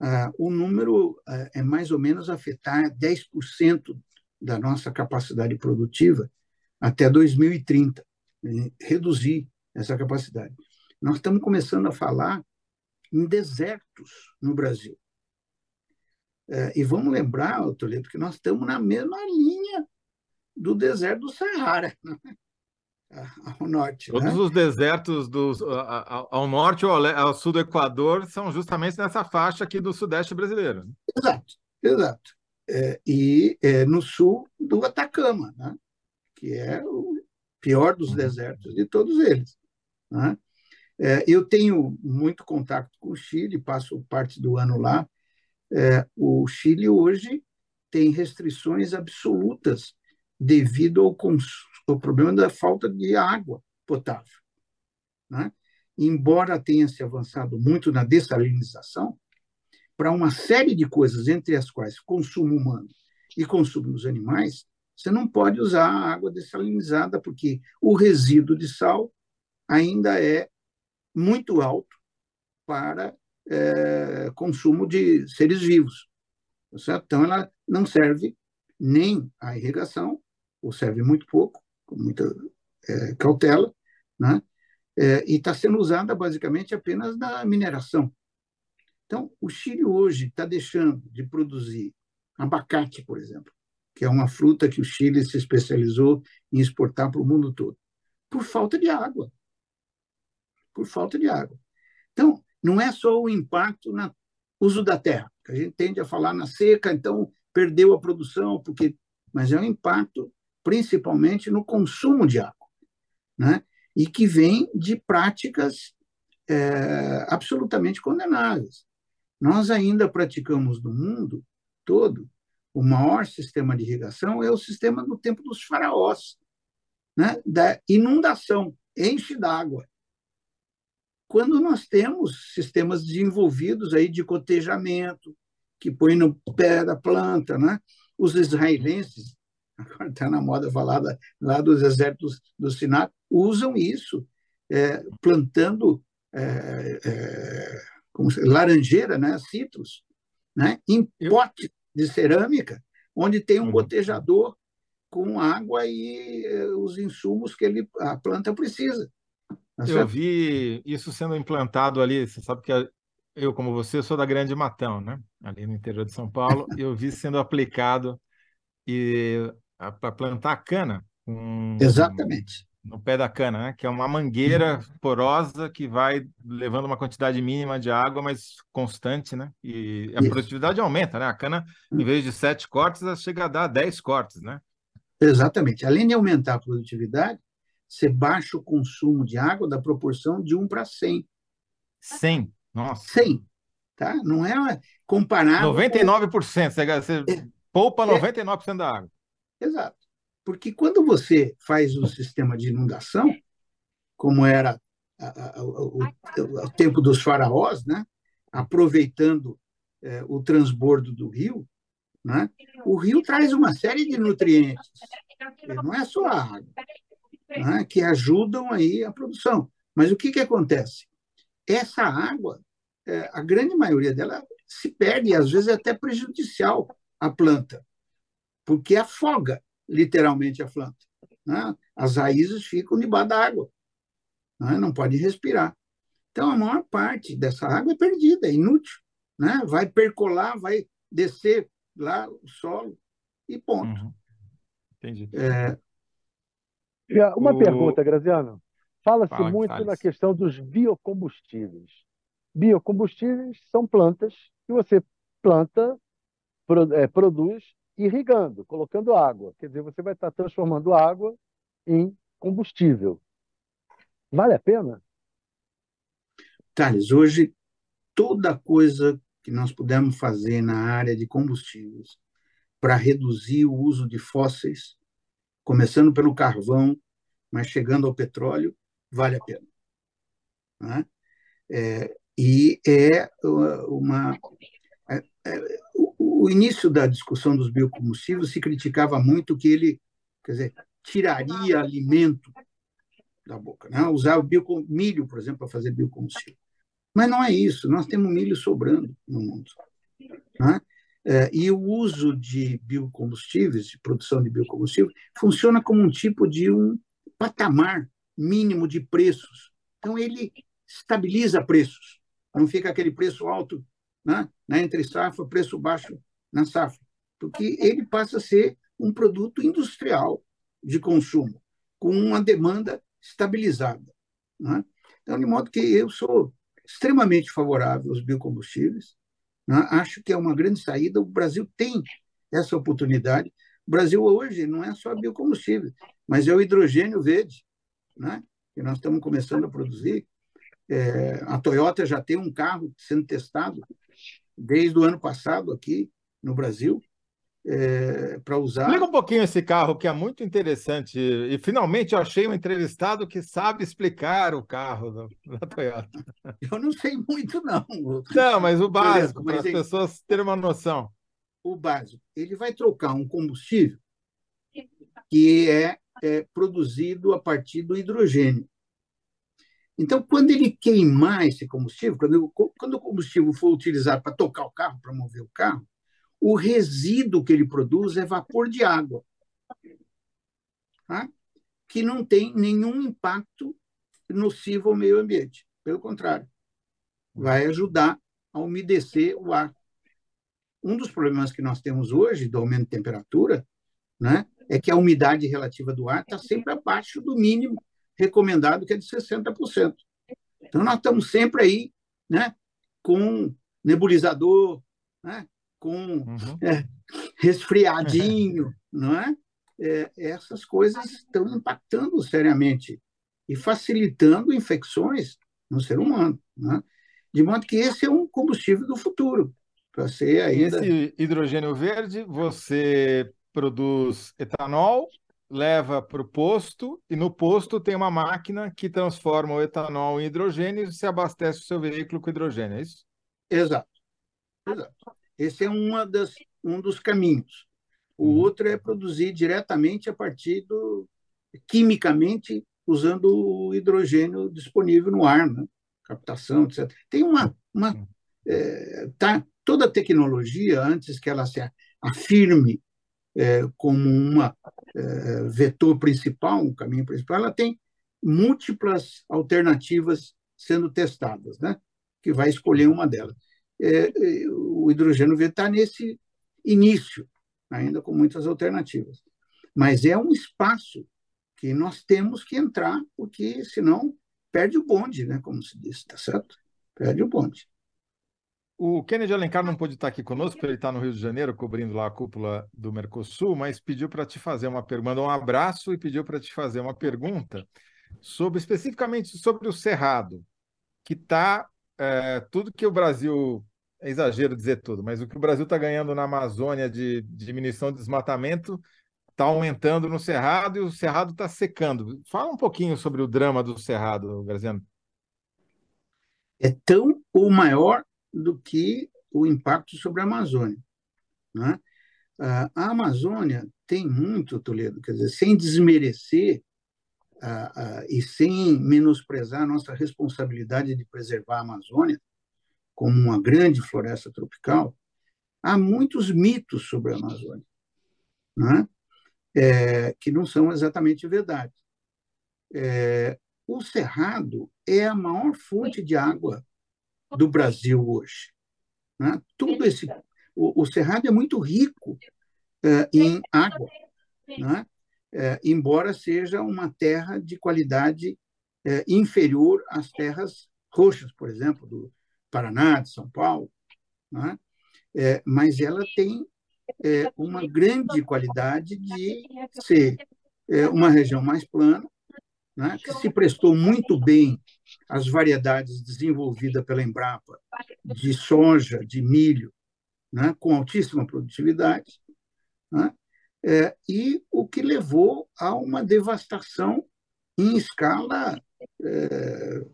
Ah, o número ah, é mais ou menos afetar 10% da nossa capacidade produtiva até 2030, né? reduzir essa capacidade. Nós estamos começando a falar em desertos no Brasil. É, e vamos lembrar, Toledo, que nós estamos na mesma linha do deserto do Saara, (laughs) né? ao norte. Todos né? os desertos do, ao norte ou ao, ao, sul do Equador são justamente nessa faixa aqui do sudeste brasileiro. Né? Exato, exato. É, e é, no sul do Atacama, né? que é o pior dos uhum. desertos de todos eles. Né? É, eu tenho muito contato com o Chile, passo parte do ano lá. É, o Chile hoje tem restrições absolutas devido ao, ao problema da falta de água potável. Né? Embora tenha se avançado muito na dessalinização, para uma série de coisas, entre as quais consumo humano e consumo dos animais, você não pode usar a água dessalinizada, porque o resíduo de sal ainda é muito alto para é, consumo de seres vivos. Tá certo? Então, ela não serve nem à irrigação, ou serve muito pouco, com muita é, cautela, né? É, e está sendo usada basicamente apenas na mineração. Então, o Chile hoje está deixando de produzir abacate, por exemplo, que é uma fruta que o Chile se especializou em exportar para o mundo todo, por falta de água por falta de água. Então, não é só o impacto no uso da terra, que a gente tende a falar na seca, então perdeu a produção, porque mas é um impacto principalmente no consumo de água, né? e que vem de práticas é, absolutamente condenáveis. Nós ainda praticamos no mundo todo o maior sistema de irrigação é o sistema do tempo dos faraós, né? da inundação, enche d'água quando nós temos sistemas desenvolvidos aí de cotejamento, que põe no pé da planta, né? Os israelenses, agora está na moda falar lá dos exércitos do Sinai, usam isso, é, plantando é, é, como se, laranjeira, né? citros, né? em potes de cerâmica, onde tem um uhum. gotejador com água e é, os insumos que ele, a planta precisa. Tá eu vi isso sendo implantado ali. Você sabe que eu, como você, sou da Grande Matão, né? Ali no interior de São Paulo. (laughs) eu vi sendo aplicado e para plantar cana. Um, Exatamente. No pé da cana, né? Que é uma mangueira porosa que vai levando uma quantidade mínima de água, mas constante, né? E a Isso. produtividade aumenta, né? A cana, em vez de sete cortes, ela chega a dar dez cortes, né? Exatamente. Além de aumentar a produtividade, você baixa o consumo de água da proporção de 1 para 100. 100? Nossa. 100. Tá? Não é comparável. 99%. Com... Você, você é, poupa 99% é, da água. Exato. Porque quando você faz o sistema de inundação, como era a, a, o, o, tempo dos faraós, né? aproveitando é, o transbordo do rio, né? o rio traz uma série de nutrientes. Não é só a água né, que ajudam aí a produção. Mas o que, que acontece? Essa água, é, a grande maioria dela se perde, e às vezes é até prejudicial à planta, porque afoga literalmente a planta. Né? As raízes ficam debaixo da água, né? não pode respirar. Então, a maior parte dessa água é perdida, é inútil. Né? Vai percolar, vai descer lá o solo e ponto. Uhum. Entendi. É, uma o... pergunta, Graziano. Fala-se Fala, muito na questão dos biocombustíveis. Biocombustíveis são plantas que você planta, é, produz irrigando, colocando água. Quer dizer, você vai estar transformando água em combustível. Vale a pena? Thales, hoje toda coisa que nós pudermos fazer na área de combustíveis para reduzir o uso de fósseis começando pelo carvão, mas chegando ao petróleo, vale a pena. Né? É, e é uma. É, é, o, o início da discussão dos biocombustíveis se criticava muito que ele, quer dizer, tiraria alimento da boca, né? usar o milho, por exemplo, para fazer biocombustível. Mas não é isso, nós temos milho sobrando no mundo. Né? É, e o uso de biocombustíveis, de produção de biocombustível, funciona como um tipo de um patamar mínimo de preços. Então, ele estabiliza preços. Não fica aquele preço alto né, na entre safra, preço baixo na safra. Porque ele passa a ser um produto industrial de consumo, com uma demanda estabilizada. Né? Então, de modo que eu sou extremamente favorável aos biocombustíveis, né? Acho que é uma grande saída. O Brasil tem essa oportunidade. O Brasil hoje não é só biocombustível, mas é o hidrogênio verde, né? que nós estamos começando a produzir. É, a Toyota já tem um carro sendo testado desde o ano passado aqui no Brasil, é, para usar. Explica um pouquinho esse carro, que é muito interessante. E finalmente eu achei um entrevistado que sabe explicar o carro da, da Toyota. (laughs) Eu não sei muito, não. Não, mas o básico, para as pessoas terem uma noção. O básico. Ele vai trocar um combustível que é, é produzido a partir do hidrogênio. Então, quando ele queimar esse combustível, quando, quando o combustível for utilizado para tocar o carro, para mover o carro, o resíduo que ele produz é vapor de água, tá? que não tem nenhum impacto nocivo ao meio ambiente. Pelo contrário, vai ajudar a umedecer o ar. Um dos problemas que nós temos hoje do aumento de temperatura né, é que a umidade relativa do ar está sempre abaixo do mínimo recomendado, que é de 60%. Então, nós estamos sempre aí né, com nebulizador, né, com uhum. é, resfriadinho, (laughs) não é? é? Essas coisas estão impactando seriamente e facilitando infecções no ser humano, né? De modo que esse é um combustível do futuro, para ser ainda... Esse hidrogênio verde, você produz etanol, leva para o posto e no posto tem uma máquina que transforma o etanol em hidrogênio e se abastece o seu veículo com hidrogênio, é isso? Exato. Exato. Esse é uma das, um dos caminhos. O uhum. outro é produzir diretamente a partir do quimicamente usando o hidrogênio disponível no ar, né? captação, etc. Tem uma, uma uhum. é, tá, toda a tecnologia antes que ela se afirme é, como uma é, vetor principal, um caminho principal, ela tem múltiplas alternativas sendo testadas, né? Que vai escolher uma delas é, é o hidrogênio verde está nesse início, ainda com muitas alternativas. Mas é um espaço que nós temos que entrar, porque senão perde o bonde, né, como se diz, tá certo? Perde o bonde. O Kennedy Alencar não pôde estar aqui conosco, porque ele está no Rio de Janeiro, cobrindo lá a cúpula do Mercosul, mas pediu para te fazer uma pergunta, um abraço e pediu para te fazer uma pergunta sobre especificamente sobre o Cerrado, que está é, tudo que o Brasil, é exagero dizer tudo, mas o que o Brasil está ganhando na Amazônia de, de diminuição de desmatamento está aumentando no Cerrado e o Cerrado está secando. Fala um pouquinho sobre o drama do Cerrado, Graziano. É tão ou maior do que o impacto sobre a Amazônia. Né? A Amazônia tem muito, Toledo, quer dizer, sem desmerecer uh, e sem menosprezar nossa responsabilidade de preservar a Amazônia como uma grande floresta tropical, há muitos mitos sobre a Amazônia, né? é, que não são exatamente verdade. É, o Cerrado é a maior fonte de água do Brasil hoje. Né? Tudo esse, o, o Cerrado é muito rico é, em água. Né? É, embora seja uma terra de qualidade é, inferior às terras roxas, por exemplo, do Paraná, de São Paulo, né? é, mas ela tem é, uma grande qualidade de ser é, uma região mais plana, né? que se prestou muito bem às variedades desenvolvidas pela Embrapa de soja, de milho, né? com altíssima produtividade, né? É, e o que levou a uma devastação em escala é,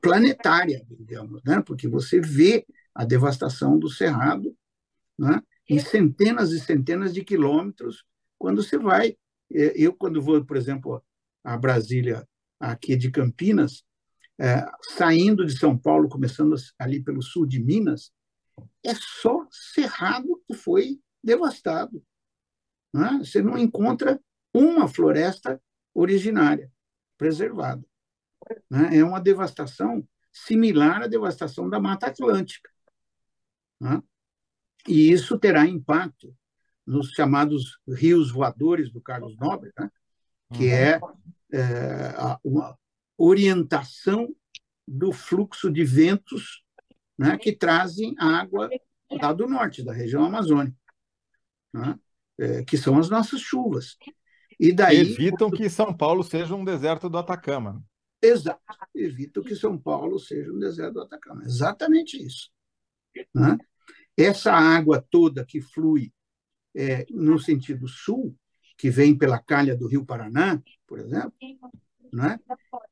planetária, digamos, né? porque você vê a devastação do Cerrado, né? em centenas e centenas de quilômetros quando você vai. É, eu, quando vou, por exemplo, a Brasília, aqui de Campinas, é, saindo de São Paulo, começando ali pelo sul de Minas, é só cerrado que foi devastado. Não é? Você não encontra uma floresta originária preservada. Né? É uma devastação similar à devastação da Mata Atlântica. Né? E isso terá impacto nos chamados rios voadores do Carlos Nobre, né? que uhum. é, é uma orientação do fluxo de ventos né, que trazem água lá do norte, da região amazônica, né, é, que são as nossas chuvas. E daí evitam que São Paulo seja um deserto do Atacama. Exato, evitam que São Paulo seja um deserto do Atacama. Exatamente isso. Né? Essa água toda que flui é, no sentido sul, que vem pela calha do Rio Paraná, por exemplo, né,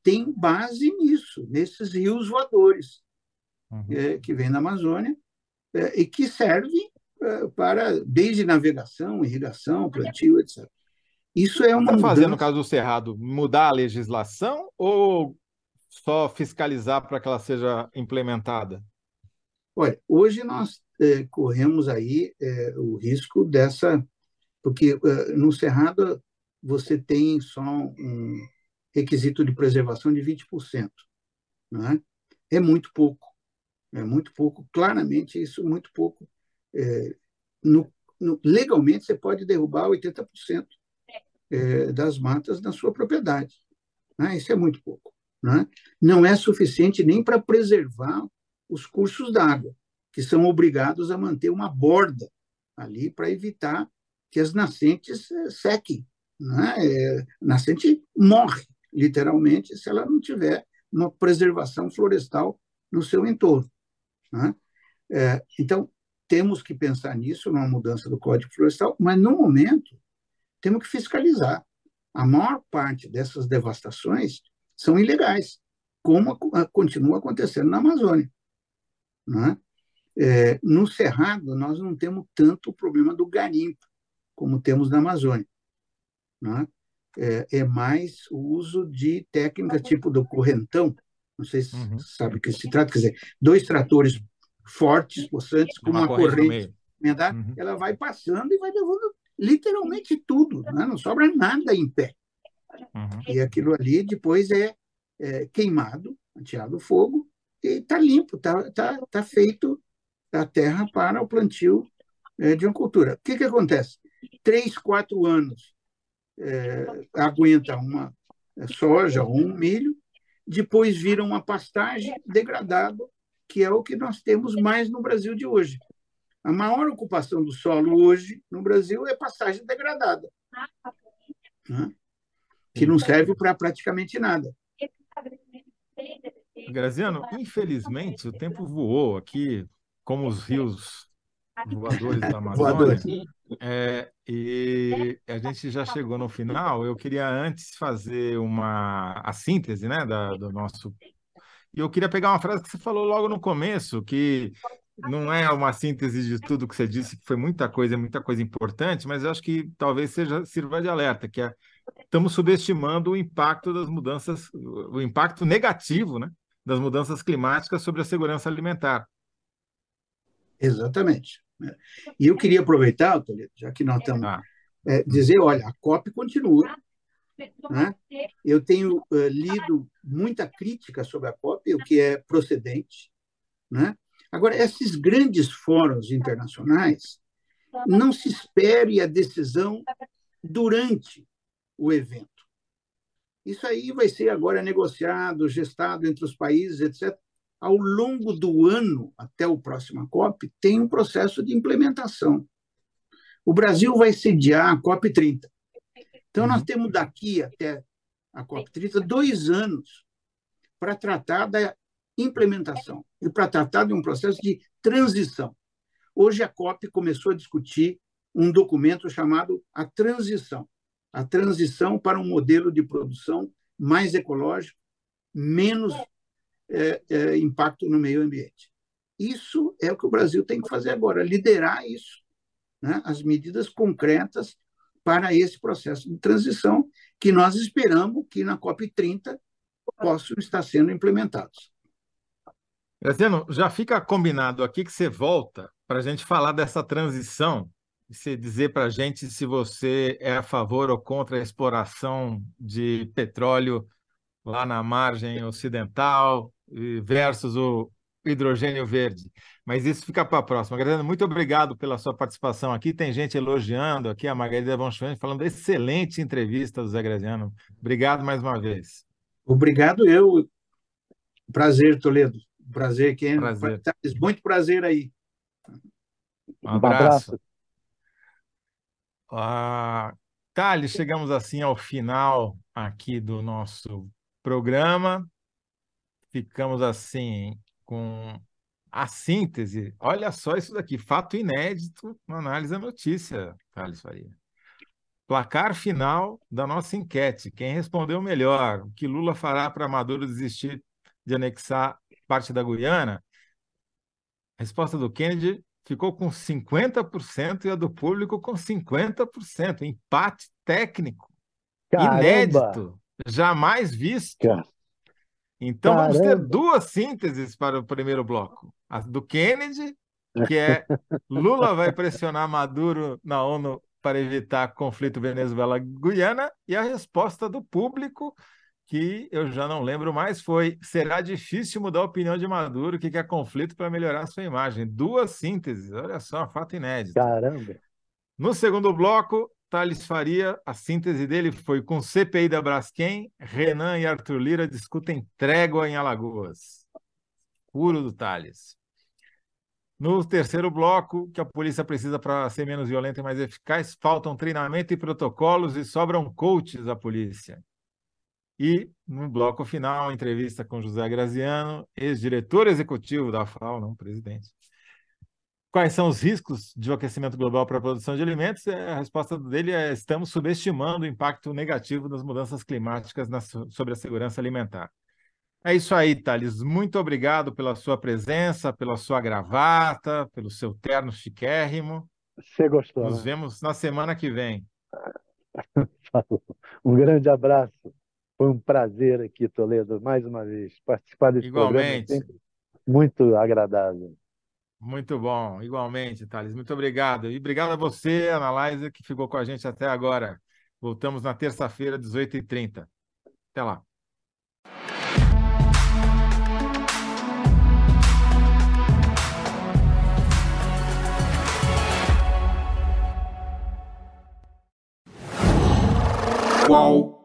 tem base nisso, nesses rios voadores uhum. é, que vêm da Amazônia é, e que servem para, desde navegação, irrigação, plantio, etc. Isso é uma. Está fazendo, no caso do Cerrado, mudar a legislação ou só fiscalizar para que ela seja implementada? Olha, hoje nós é, corremos aí é, o risco dessa, porque é, no Cerrado você tem só um requisito de preservação de 20%. Não é? é muito pouco. É muito pouco. Claramente, isso é muito pouco. É, no, no, legalmente, você pode derrubar 80% é, das matas na sua propriedade. Né? Isso é muito pouco. Né? Não é suficiente nem para preservar os cursos d'água, que são obrigados a manter uma borda ali para evitar que as nascentes é, sequem. Né? É, nascente morre, literalmente, se ela não tiver uma preservação florestal no seu entorno. Né? É, então, temos que pensar nisso, numa mudança do Código Florestal, mas, no momento, temos que fiscalizar. A maior parte dessas devastações são ilegais, como continua acontecendo na Amazônia. Né? É, no Cerrado, nós não temos tanto o problema do garimpo, como temos na Amazônia. Né? É, é, mais o uso de técnica tipo do correntão, não sei se uhum. sabe o que se trata, quer dizer, dois tratores fortes, possantes, com uma, uma corrente, uhum. ela vai passando e vai levando literalmente tudo, né? não sobra nada em pé. Uhum. E aquilo ali depois é, é queimado, ateado fogo, e está limpo, está tá, tá feito a terra para o plantio é, de uma cultura. O que, que acontece? Três, quatro anos é, aguenta uma soja ou um milho, depois vira uma pastagem degradada, que é o que nós temos mais no Brasil de hoje. A maior ocupação do solo hoje no Brasil é pastagem degradada, né? que não serve para praticamente nada. Graziano, infelizmente o tempo voou aqui, como os rios voadores da (laughs) Amazônia. É, e a gente já chegou no final. Eu queria antes fazer uma a síntese, né, da, do nosso. E eu queria pegar uma frase que você falou logo no começo, que não é uma síntese de tudo que você disse, que foi muita coisa, muita coisa importante, mas eu acho que talvez seja sirva de alerta, que é estamos subestimando o impacto das mudanças, o impacto negativo, né, das mudanças climáticas sobre a segurança alimentar. Exatamente. Né? E eu queria aproveitar, já que nós estamos, ah. é, dizer, olha, a COP continua. Né? Eu tenho uh, lido muita crítica sobre a COP, o que é procedente. Né? Agora, esses grandes fóruns internacionais, não se espere a decisão durante o evento. Isso aí vai ser agora negociado, gestado entre os países, etc ao longo do ano, até o próximo COP, tem um processo de implementação. O Brasil vai sediar a COP 30. Então, nós uhum. temos daqui até a COP 30 dois anos para tratar da implementação e para tratar de um processo de transição. Hoje, a COP começou a discutir um documento chamado a transição a transição para um modelo de produção mais ecológico, menos é, é, impacto no meio ambiente. Isso é o que o Brasil tem que fazer agora, liderar isso né, as medidas concretas para esse processo de transição que nós esperamos que na COP30 possam estar sendo implementados. Graciano, já fica combinado aqui que você volta para a gente falar dessa transição e você dizer para a gente se você é a favor ou contra a exploração de petróleo lá na margem ocidental versus o hidrogênio verde. Mas isso fica para a próxima. Graziano, muito obrigado pela sua participação aqui. Tem gente elogiando aqui, a Margarida Von Schwen, falando excelente entrevista do Zé Graziano. Obrigado mais uma vez. Obrigado eu. Prazer, Toledo. Prazer, quem prazer. Muito prazer aí. Um abraço. Um abraço. Ah, Thales, chegamos assim ao final aqui do nosso programa. Ficamos assim com a síntese. Olha só isso daqui, fato inédito na análise da notícia, Thales Faria. Placar final da nossa enquete. Quem respondeu melhor? O que Lula fará para Maduro desistir de anexar parte da Guiana? A resposta do Kennedy ficou com 50% e a do público com 50%. Empate técnico. Caramba. Inédito. Jamais visto. Então Caramba. vamos ter duas sínteses para o primeiro bloco. A do Kennedy, que é Lula vai pressionar Maduro na ONU para evitar conflito Venezuela-Guiana, e a resposta do público, que eu já não lembro mais, foi: será difícil mudar a opinião de Maduro que quer conflito para melhorar sua imagem. Duas sínteses, olha só, fato inédito. Caramba! No segundo bloco, Thales Faria, a síntese dele foi com CPI da Braskem, Renan e Arthur Lira discutem trégua em Alagoas. Puro do Thales. No terceiro bloco, que a polícia precisa para ser menos violenta e mais eficaz, faltam treinamento e protocolos e sobram coaches à polícia. E, no bloco final, entrevista com José Graziano, ex-diretor executivo da FAO, não presidente, Quais são os riscos de aquecimento global para a produção de alimentos? É, a resposta dele é: estamos subestimando o impacto negativo das mudanças climáticas na, sobre a segurança alimentar. É isso aí, Thales. Muito obrigado pela sua presença, pela sua gravata, pelo seu terno chiquérrimo. Você gostou? Nos né? vemos na semana que vem. (laughs) um grande abraço. Foi um prazer aqui, Toledo, mais uma vez, participar desse Igualmente. programa. Igualmente. Muito agradável. Muito bom, igualmente, Thales. Muito obrigado. E obrigado a você, Ana Liza, que ficou com a gente até agora. Voltamos na terça-feira, 18h30. Até lá. Qual?